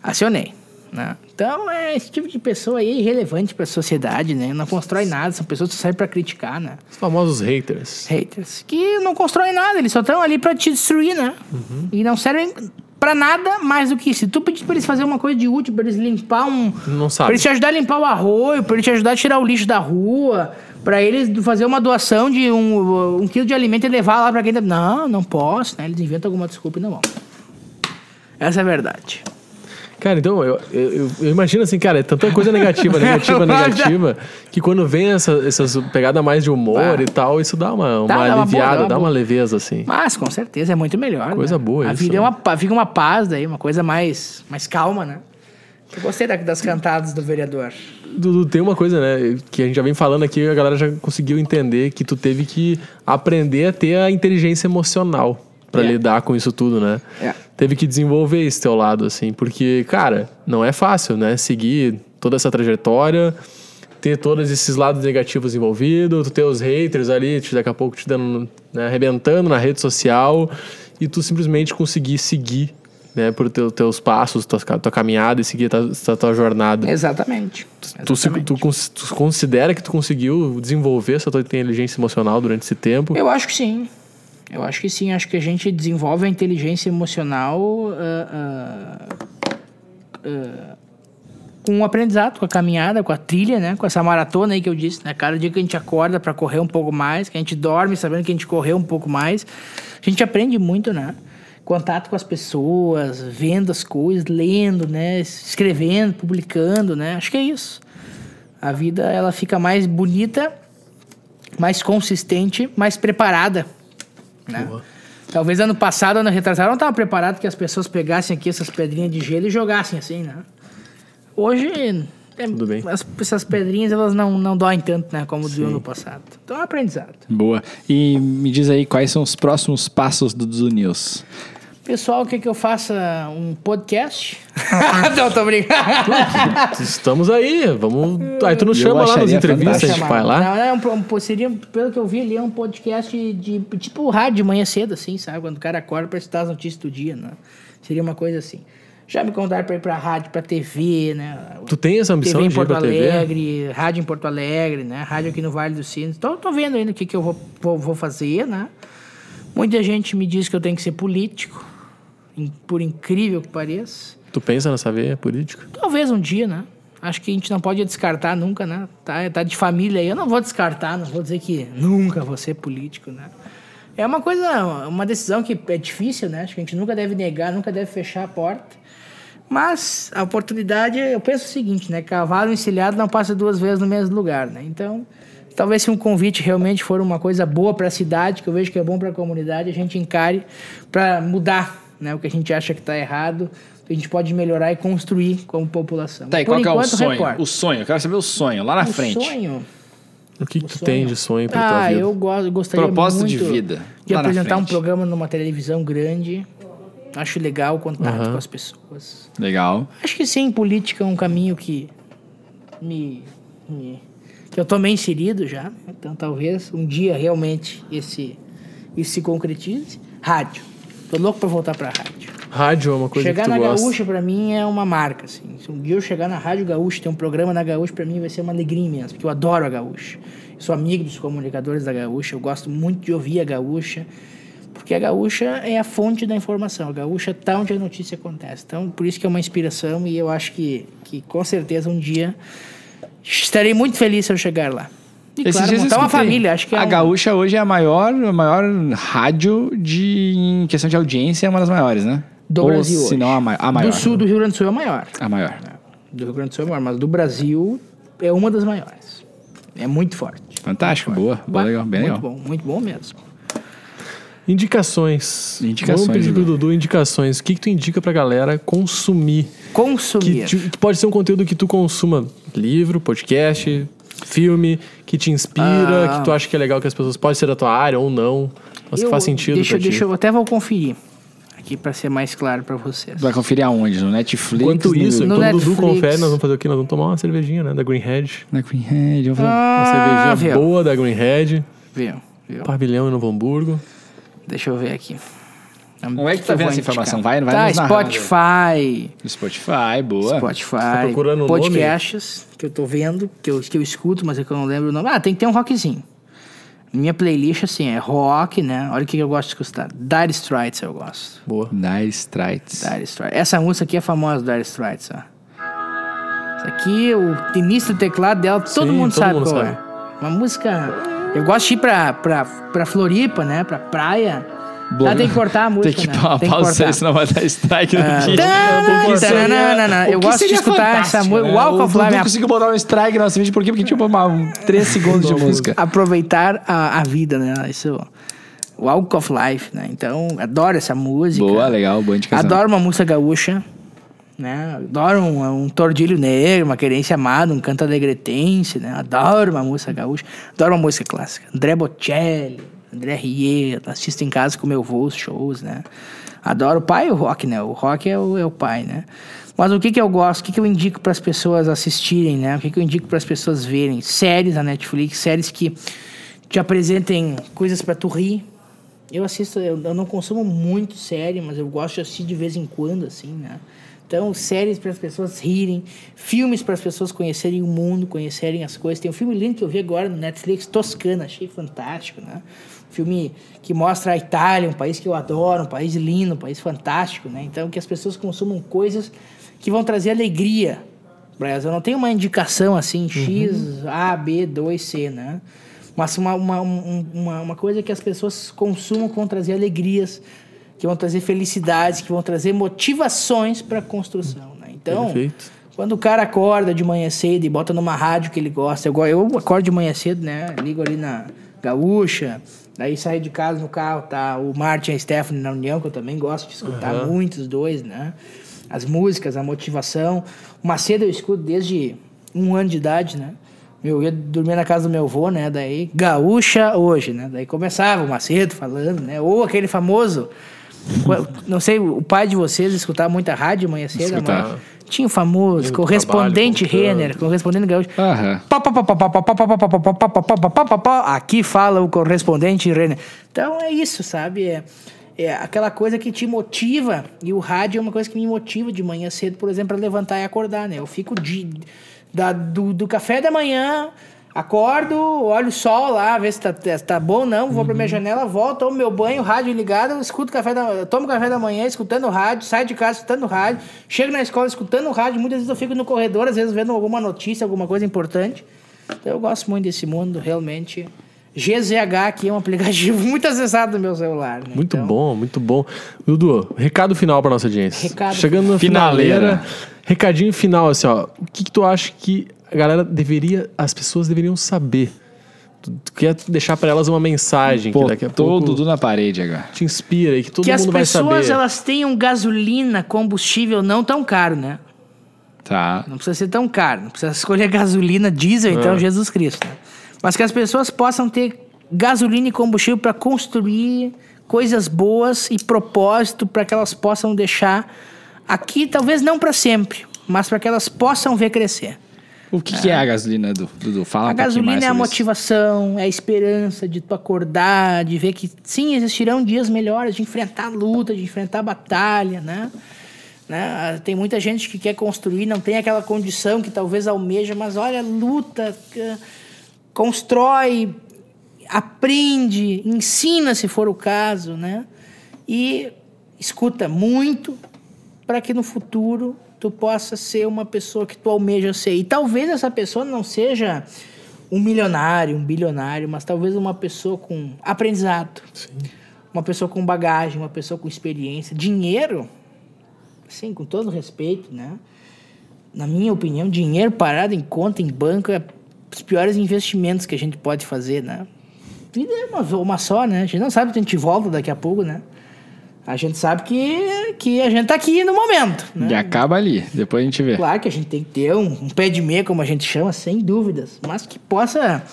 Acionei. Né? Então, é, esse tipo de pessoa aí é irrelevante pra sociedade, né? Não constrói nada, são pessoas que servem pra criticar, né? Os famosos haters. Haters. Que não constroem nada, eles só estão ali pra te destruir, né? E não servem pra nada mais do que isso. Se tu pedir pra eles fazer uma coisa de útil, pra eles limpar um. Não Pra sabe. eles te ajudar a limpar o arroio, pra eles te ajudar a tirar o lixo da rua, pra eles fazer uma doação de um, um quilo de alimento e levar lá pra quem. tá- Não, não posso, né? Eles inventam alguma desculpa e não vão. Essa é a verdade. Cara, então, eu, eu, eu- imagino assim, cara, é tanta coisa negativa, negativa, negativa, que quando vem essa, essas pegadas mais de humor Ah. e tal, isso dá uma, uma Dá, uma aliviada, dá uma dá uma leveza, assim. Mas, com certeza, é muito melhor. Coisa né? boa A isso, vida né? é uma, pa- fica uma paz daí, uma coisa mais, mais calma, né? Eu gostei da- das cantadas do vereador. Dudu, tem uma coisa, né, que a gente já vem falando aqui, a galera já conseguiu entender que tu teve que aprender a ter a inteligência emocional pra É. lidar com isso tudo, né? É. Teve que desenvolver esse teu lado, assim, porque, cara, não é fácil, né? Seguir toda essa trajetória, ter todos esses lados negativos envolvidos, tu ter os haters ali, te- daqui a pouco te dando, né, arrebentando na rede social, e tu simplesmente conseguir seguir, né, por teu, teus passos, tua, tua caminhada e seguir tua, tua, tua jornada. Exatamente. Tu, Exatamente. tu, cons- tu considera que tu conseguiu desenvolver essa tua inteligência emocional durante esse tempo? Eu acho que sim. Eu acho que sim. Acho que a gente desenvolve a inteligência emocional ah, ah, ah, com o aprendizado, com a caminhada, com a trilha, né? Com essa maratona aí que eu disse, né? Cada dia que a gente acorda para correr um pouco mais, que a gente dorme sabendo que a gente correu um pouco mais, a gente aprende muito, né? Contato com as pessoas, vendo as coisas, lendo, né? Escrevendo, publicando, né? Acho que é isso. A vida, ela fica mais bonita mais consistente, mais preparada. Né? Talvez ano passado, ano retrasado, não estava preparado que as pessoas pegassem aqui essas pedrinhas de gelo e jogassem assim, né? Hoje, é, Tudo bem. as- essas pedrinhas elas não, não doem tanto, né? Como do ano passado. Então é um aprendizado. Boa. E me diz aí quais são os próximos passos do Dudu News. Pessoal, quer que eu faça um podcast? não, tô brincando. Estamos aí, vamos. Aí tu nos Eu chama lá nas acharia entrevistas, a gente vai lá. Não, é um, um- seria, pelo que eu vi ali, é um podcast de tipo rádio de manhã cedo, assim, sabe? Quando o cara acorda pra escutar as notícias do dia, né? Seria uma coisa assim. Já me convidaram pra ir pra rádio, pra TV, né? Tu tem essa ambição TV em de ir Porto pra TV? Alegre, rádio em Porto Alegre, né? Rádio aqui no Vale dos Sinos. Então, eu tô vendo ainda o que, que eu vou, vou, vou fazer, né? Muita gente me diz que eu tenho que ser político, por incrível que pareça. Tu pensa nessa veia política? Talvez um dia, né? Acho que a gente não pode descartar nunca, né? Tá, tá de família aí. Eu não vou descartar, não vou dizer que nunca vou ser político, né? É uma coisa, uma decisão que é difícil, né? Acho que a gente nunca deve negar, nunca deve fechar a porta. Mas a oportunidade, eu penso o seguinte, né? Cavalo encilhado não passa duas vezes no mesmo lugar, né? Então, talvez se um convite realmente for uma coisa boa para a cidade, que eu vejo que é bom para a comunidade, a gente encare para mudar, né? O que a gente acha que está errado, que a gente pode melhorar e construir como população. Tá, e qual que é o enquanto, sonho? O sonho, eu quero saber o sonho, lá na O frente. sonho? O que, que tu sonho? tem de sonho pra tua Ah, vida? eu go- gostaria Propósito de muito vida, de lá na apresentar um programa numa televisão grande. Acho legal o contato com as pessoas. Legal. Acho que sim, política é um caminho que me, me- que eu tô meio inserido já. Então talvez um dia realmente esse isso se concretize. Rádio. Tô louco pra voltar pra rádio. Rádio é uma coisa chegar que tu na gosta. Gaúcha pra mim é uma marca, assim. Se um dia eu chegar na Rádio Gaúcha, ter um programa na Gaúcha, pra mim vai ser uma alegria imensa, porque eu adoro a Gaúcha. Eu sou amigo dos comunicadores da Gaúcha, eu gosto muito de ouvir a Gaúcha, porque a Gaúcha é a fonte da informação. A Gaúcha tá onde a notícia acontece. Então, por isso que é uma inspiração e eu acho que, que com certeza um dia estarei muito feliz se eu chegar lá. E Esses claro, dias eu montar uma família, acho que é A um- Gaúcha hoje é a maior, a maior rádio de em questão de audiência, é uma das maiores, né? do Ou Brasil se hoje. não a, mai- a maior. Do sul do Rio Grande do Sul é a maior. A maior. do Rio Grande do Sul é maior, mas do Brasil é uma das maiores. É muito forte. Fantástico, boa. boa legal, bem muito legal. bom, muito bom mesmo. Indicações. Indicações, Vamos pedir pro. Dudu indicações. O que, que tu indica pra galera consumir? Que, Consumir. te- que pode ser um conteúdo que tu consuma. Livro, podcast, filme, que te inspira, Ah. que tu acha que é legal que as pessoas... Pode ser da tua área ou não. Mas que Eu- faz sentido deixa, pra ti. deixa eu até vou conferir aqui pra ser mais claro pra vocês. Vai conferir aonde? No Netflix? Enquanto no- isso, no quando o Dudu confere, nós vamos fazer o quê? Nós vamos tomar uma cervejinha, né? Da Greenhead. Na Greenhead, eu vou... Uma Ah, cervejinha viu? boa da Greenhead. Viu, viu? Pavilhão em Novo Hamburgo. Deixa eu ver aqui. Como é que tá vendo essa informação? Vai- vai Tá. Spotify. No Spotify, boa. Spotify. Tá procurando o podcasts que eu tô vendo, que eu, que eu escuto, mas é que eu não lembro o nome. Ah, tem que ter um rockzinho. Minha playlist, assim, é rock, né? Olha o que eu gosto de escutar. Dire Straits eu gosto. Boa. Dire Straits. Dire Straits. Essa música aqui é famosa, Dire Straits, ó. Isso aqui, o início do teclado dela, todo Sim, mundo todo sabe mundo qual sabe. é. Uma música... Eu gosto de ir pra, pra, pra Floripa, né? Pra praia. Ela tem que cortar a música, Tem que né? pôr Tem que pausa aí, senão vai dar strike no Ah, vídeo. tan, que seria- tananana. o Eu gosto de escutar essa música. né? Walk of Life. conseguiu botar um strike no nosso vídeo, por quê? Porque tinha uma, um, 3 segundos de música. aproveitar a, a vida, né? Isso. Walk of Life, né? Então, adoro essa música. Boa, legal, boa indicação. Adoro uma música gaúcha, né? Adoro um, um tordilho negro, uma querência amada, um canto alegretense, né? Adoro uma música gaúcha. Adoro uma música clássica. André Bocelli, André Rieu, assisto em casa com meu avô os shows, né? Adoro o pai e o rock, né? O rock é o, é o pai, né? Mas o que que eu gosto? O que que eu indico para as pessoas assistirem, né? O que que eu indico para as pessoas verem? Séries na Netflix, séries que te apresentem coisas para tu rir. Eu assisto, eu, eu não consumo muito série, mas eu gosto de assistir de vez em quando, assim, né? Então, séries para as pessoas rirem, filmes para as pessoas conhecerem o mundo, conhecerem as coisas. Tem um filme lindo que eu vi agora no Netflix, Toscana, achei fantástico, né? Filme que mostra a Itália, um país que eu adoro, um país lindo, um país fantástico, né? Então, que as pessoas consumam coisas que vão trazer alegria para elas. Eu não tenho uma indicação assim, X, A, B, 2, C, né? Mas uma, uma, um- uma, uma coisa que as pessoas consumam que vão trazer alegrias, que vão trazer felicidades, que vão trazer motivações para a construção, né? Então, Perfeito. quando o cara acorda de manhã cedo e bota numa rádio que ele gosta, eu, eu acordo de manhã cedo, né? Ligo ali na Gaúcha, daí saio de casa no carro, tá o Martin e a Stephanie na União, que eu também gosto de escutar muito os dois, né? As músicas, a motivação. O Macedo eu escuto desde um ano de idade, né? Eu ia dormir na casa do meu avô, né? Daí, Gaúcha hoje, né? Daí começava o Macedo falando, né? Ou aquele famoso. Não sei, o pai de vocês escutava muita rádio manhã cedo, Escutava. Tinha o famoso correspondente Renner, correspondente gaúcho. Aqui fala o correspondente Renner. Então é isso, sabe? É, aquela coisa que te motiva. E o rádio é uma coisa que me motiva de manhã cedo, por exemplo, para levantar e acordar, né? Eu fico de, da, do café da manhã acordo, olho o sol lá, ver se tá, tá bom ou não, vou pra minha janela, volto, tomo meu banho, rádio ligado, escuto café da, tomo café da manhã, escutando rádio, saio de casa escutando rádio, chego na escola escutando rádio, muitas vezes eu fico no corredor, às vezes vendo alguma notícia, alguma coisa importante. Então eu gosto muito desse mundo, realmente. GZH aqui é um aplicativo muito acessado no meu celular. né? Muito Então, bom, muito bom. Dudu, recado final pra nossa audiência. Recado Chegando na Finaleira. finaleira. Recadinho final, assim, ó. O que, que tu acha que a galera deveria, as pessoas deveriam saber? Tu, tu quer deixar pra elas uma mensagem Pô, que daqui a pouco Dudu na parede agora. te inspira e que todo que as mundo vai pessoas saber. elas tenham gasolina, combustível não tão caro, né? Tá. Não precisa ser tão caro. Não precisa escolher gasolina, diesel, então É. Jesus Cristo. né? Mas que as pessoas possam ter gasolina e combustível para construir coisas boas e propósito para que elas possam deixar aqui, talvez não para sempre, mas para que elas possam ver crescer. O que, que é a gasolina, Dudu? Fala a um gasolina é a sobre isso. motivação, é a esperança de tu acordar, de ver que sim, existirão dias melhores, de enfrentar a luta, de enfrentar a batalha, né? Né? Tem muita gente que quer construir, não tem aquela condição que talvez almeja, mas olha, luta, c- constrói, aprende, ensina se for o caso, né? E escuta muito para que no futuro tu possa ser uma pessoa que tu almeja ser. E talvez essa pessoa não seja um milionário, um bilionário, mas talvez uma pessoa com aprendizado. Uma pessoa com bagagem, uma pessoa com experiência. Dinheiro, sim, com todo respeito, né? Na minha opinião, dinheiro parado em conta, em banco, é os piores investimentos que a gente pode fazer, né? Vida é uma, uma só, né? A gente não sabe se a gente volta daqui a pouco, né? A gente sabe que, que a gente tá aqui no momento, né? E acaba ali, depois a gente vê. Claro que a gente tem que ter um, um pé de meia, como a gente chama, sem dúvidas. Mas que possa,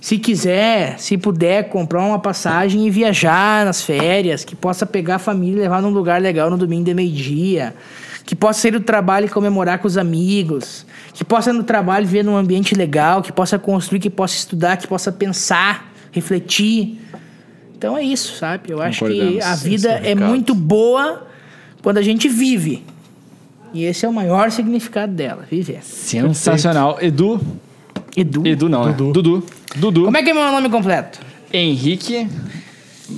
se quiser, se puder, comprar uma passagem e viajar nas férias. Que possa pegar a família e levar num lugar legal no domingo de meio-dia. Que possa sair do trabalho e comemorar com os amigos. Que possa no trabalho ver num ambiente legal. Que possa construir, que possa estudar, que possa pensar, refletir. Então é isso, sabe? Eu acho que a vida é muito boa quando a gente vive. E esse é o maior significado dela, viver. Sensacional. Edu. Edu. Edu não, né? Dudu. Dudu. Dudu. Como é que é meu nome completo? Henrique.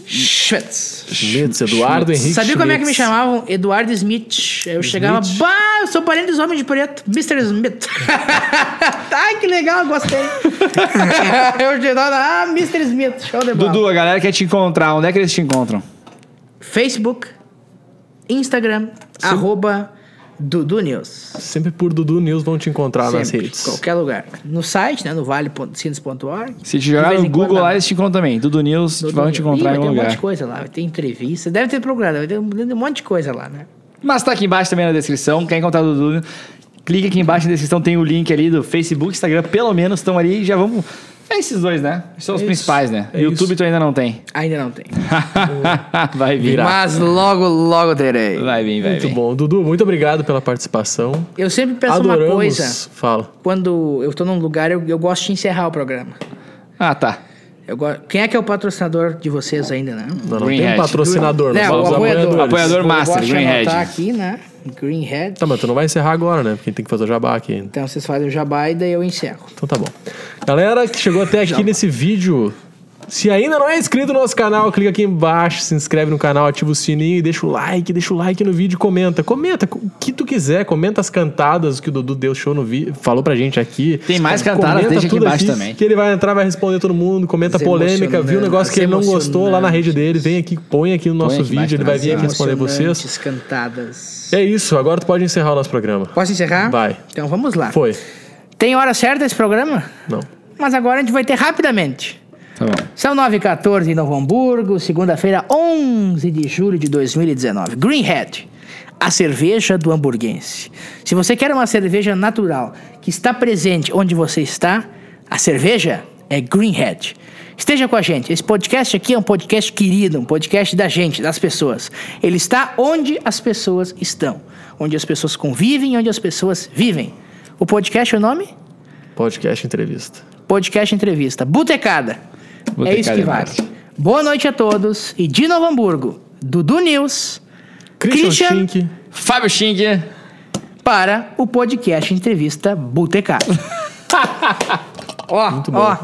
Schmitz. Schmitz, Eduardo Henrique Sabia como é que me Schmitz. chamavam? Eduardo Smith. Eu chegava, bah, eu sou parente dos homens de preto. Mr. Smith. Ai, que legal, gostei. eu chegava, ah, Mr. Smith, show de bola. Dudu, a galera quer te encontrar. Onde é que eles te encontram? Facebook, Instagram, arroba Dudu News. Sempre por Dudu News vão te encontrar nas Sempre, redes. qualquer lugar. No site, né, no vale.sinos.org. Se te jogar no Google lá, eles te encontram também. Dudu News Dudu vão te News. encontrar Ih, em vai algum ter um monte lugar. de coisa lá, vai ter entrevista, deve ter programa, vai ter um um monte de coisa lá, né? Mas tá aqui embaixo também na descrição. Quer encontrar o Dudu? Clica aqui embaixo na descrição, tem o link ali do Facebook, Instagram, pelo menos estão ali. Já vamos. É esses dois, né? São os É isso. principais, né? É YouTube isso. tu ainda não tem. Ainda não tem. vai vir. Virá. Mas logo, logo terei. Vai vir, vai Muito vir. bom. Dudu, muito obrigado pela participação. Eu sempre penso Adoramos. uma coisa, Fala. quando eu tô num lugar, eu, eu gosto de encerrar o programa. Ah, tá. Eu go... Quem é que é o patrocinador de vocês ainda, né? Não, não tem Greenhead. um patrocinador. É, nós o apoiador. apoiadores. Apoiador master, Greenhead. anotar aqui, né? Greenhead. Tá, mas tu não vai encerrar agora, né? Porque tem que fazer o jabá aqui. Então vocês fazem o jabá e daí eu encerro. Então tá bom. Galera que chegou até aqui nesse vídeo, se ainda não é inscrito no nosso canal, clica aqui embaixo, se inscreve no canal, ativa o sininho e deixa o like, deixa o like no vídeo e comenta. Comenta o que tu quiser, comenta as cantadas que o Dudu deu show no vídeo, falou pra gente aqui. Tem mais cantadas, Comenta deixa aqui embaixo também. Que ele vai entrar, vai responder todo mundo, comenta As polêmica, viu um negócio que ele não gostou lá na rede dele, vem aqui, põe aqui no nosso aqui vídeo, ele vai vir aqui responder vocês. Cantadas. É isso, agora tu pode encerrar o nosso programa. Posso encerrar? Vai. Então vamos lá. Foi. Tem hora certa esse programa? Não. Mas agora a gente vai ter rapidamente. Tá bom. São 9h14 em Novo Hamburgo, segunda-feira, 11 de julho de 2019. Greenhead, a cerveja do hamburguense. Se você quer uma cerveja natural que está presente onde você está, a cerveja é Greenhead. Esteja com a gente. Esse podcast aqui é um podcast querido, um podcast da gente, das pessoas. Ele está onde as pessoas estão, onde as pessoas convivem, onde as pessoas vivem. O podcast é o nome? Podcast entrevista. Podcast Entrevista. Botecada. Botecada é isso que vale. Boa noite a todos e de Novo Hamburgo, Dudu News, Christian, Christian- Schink. Fábio Xing. para o podcast Entrevista Botecado. ó, Muito bom. ó,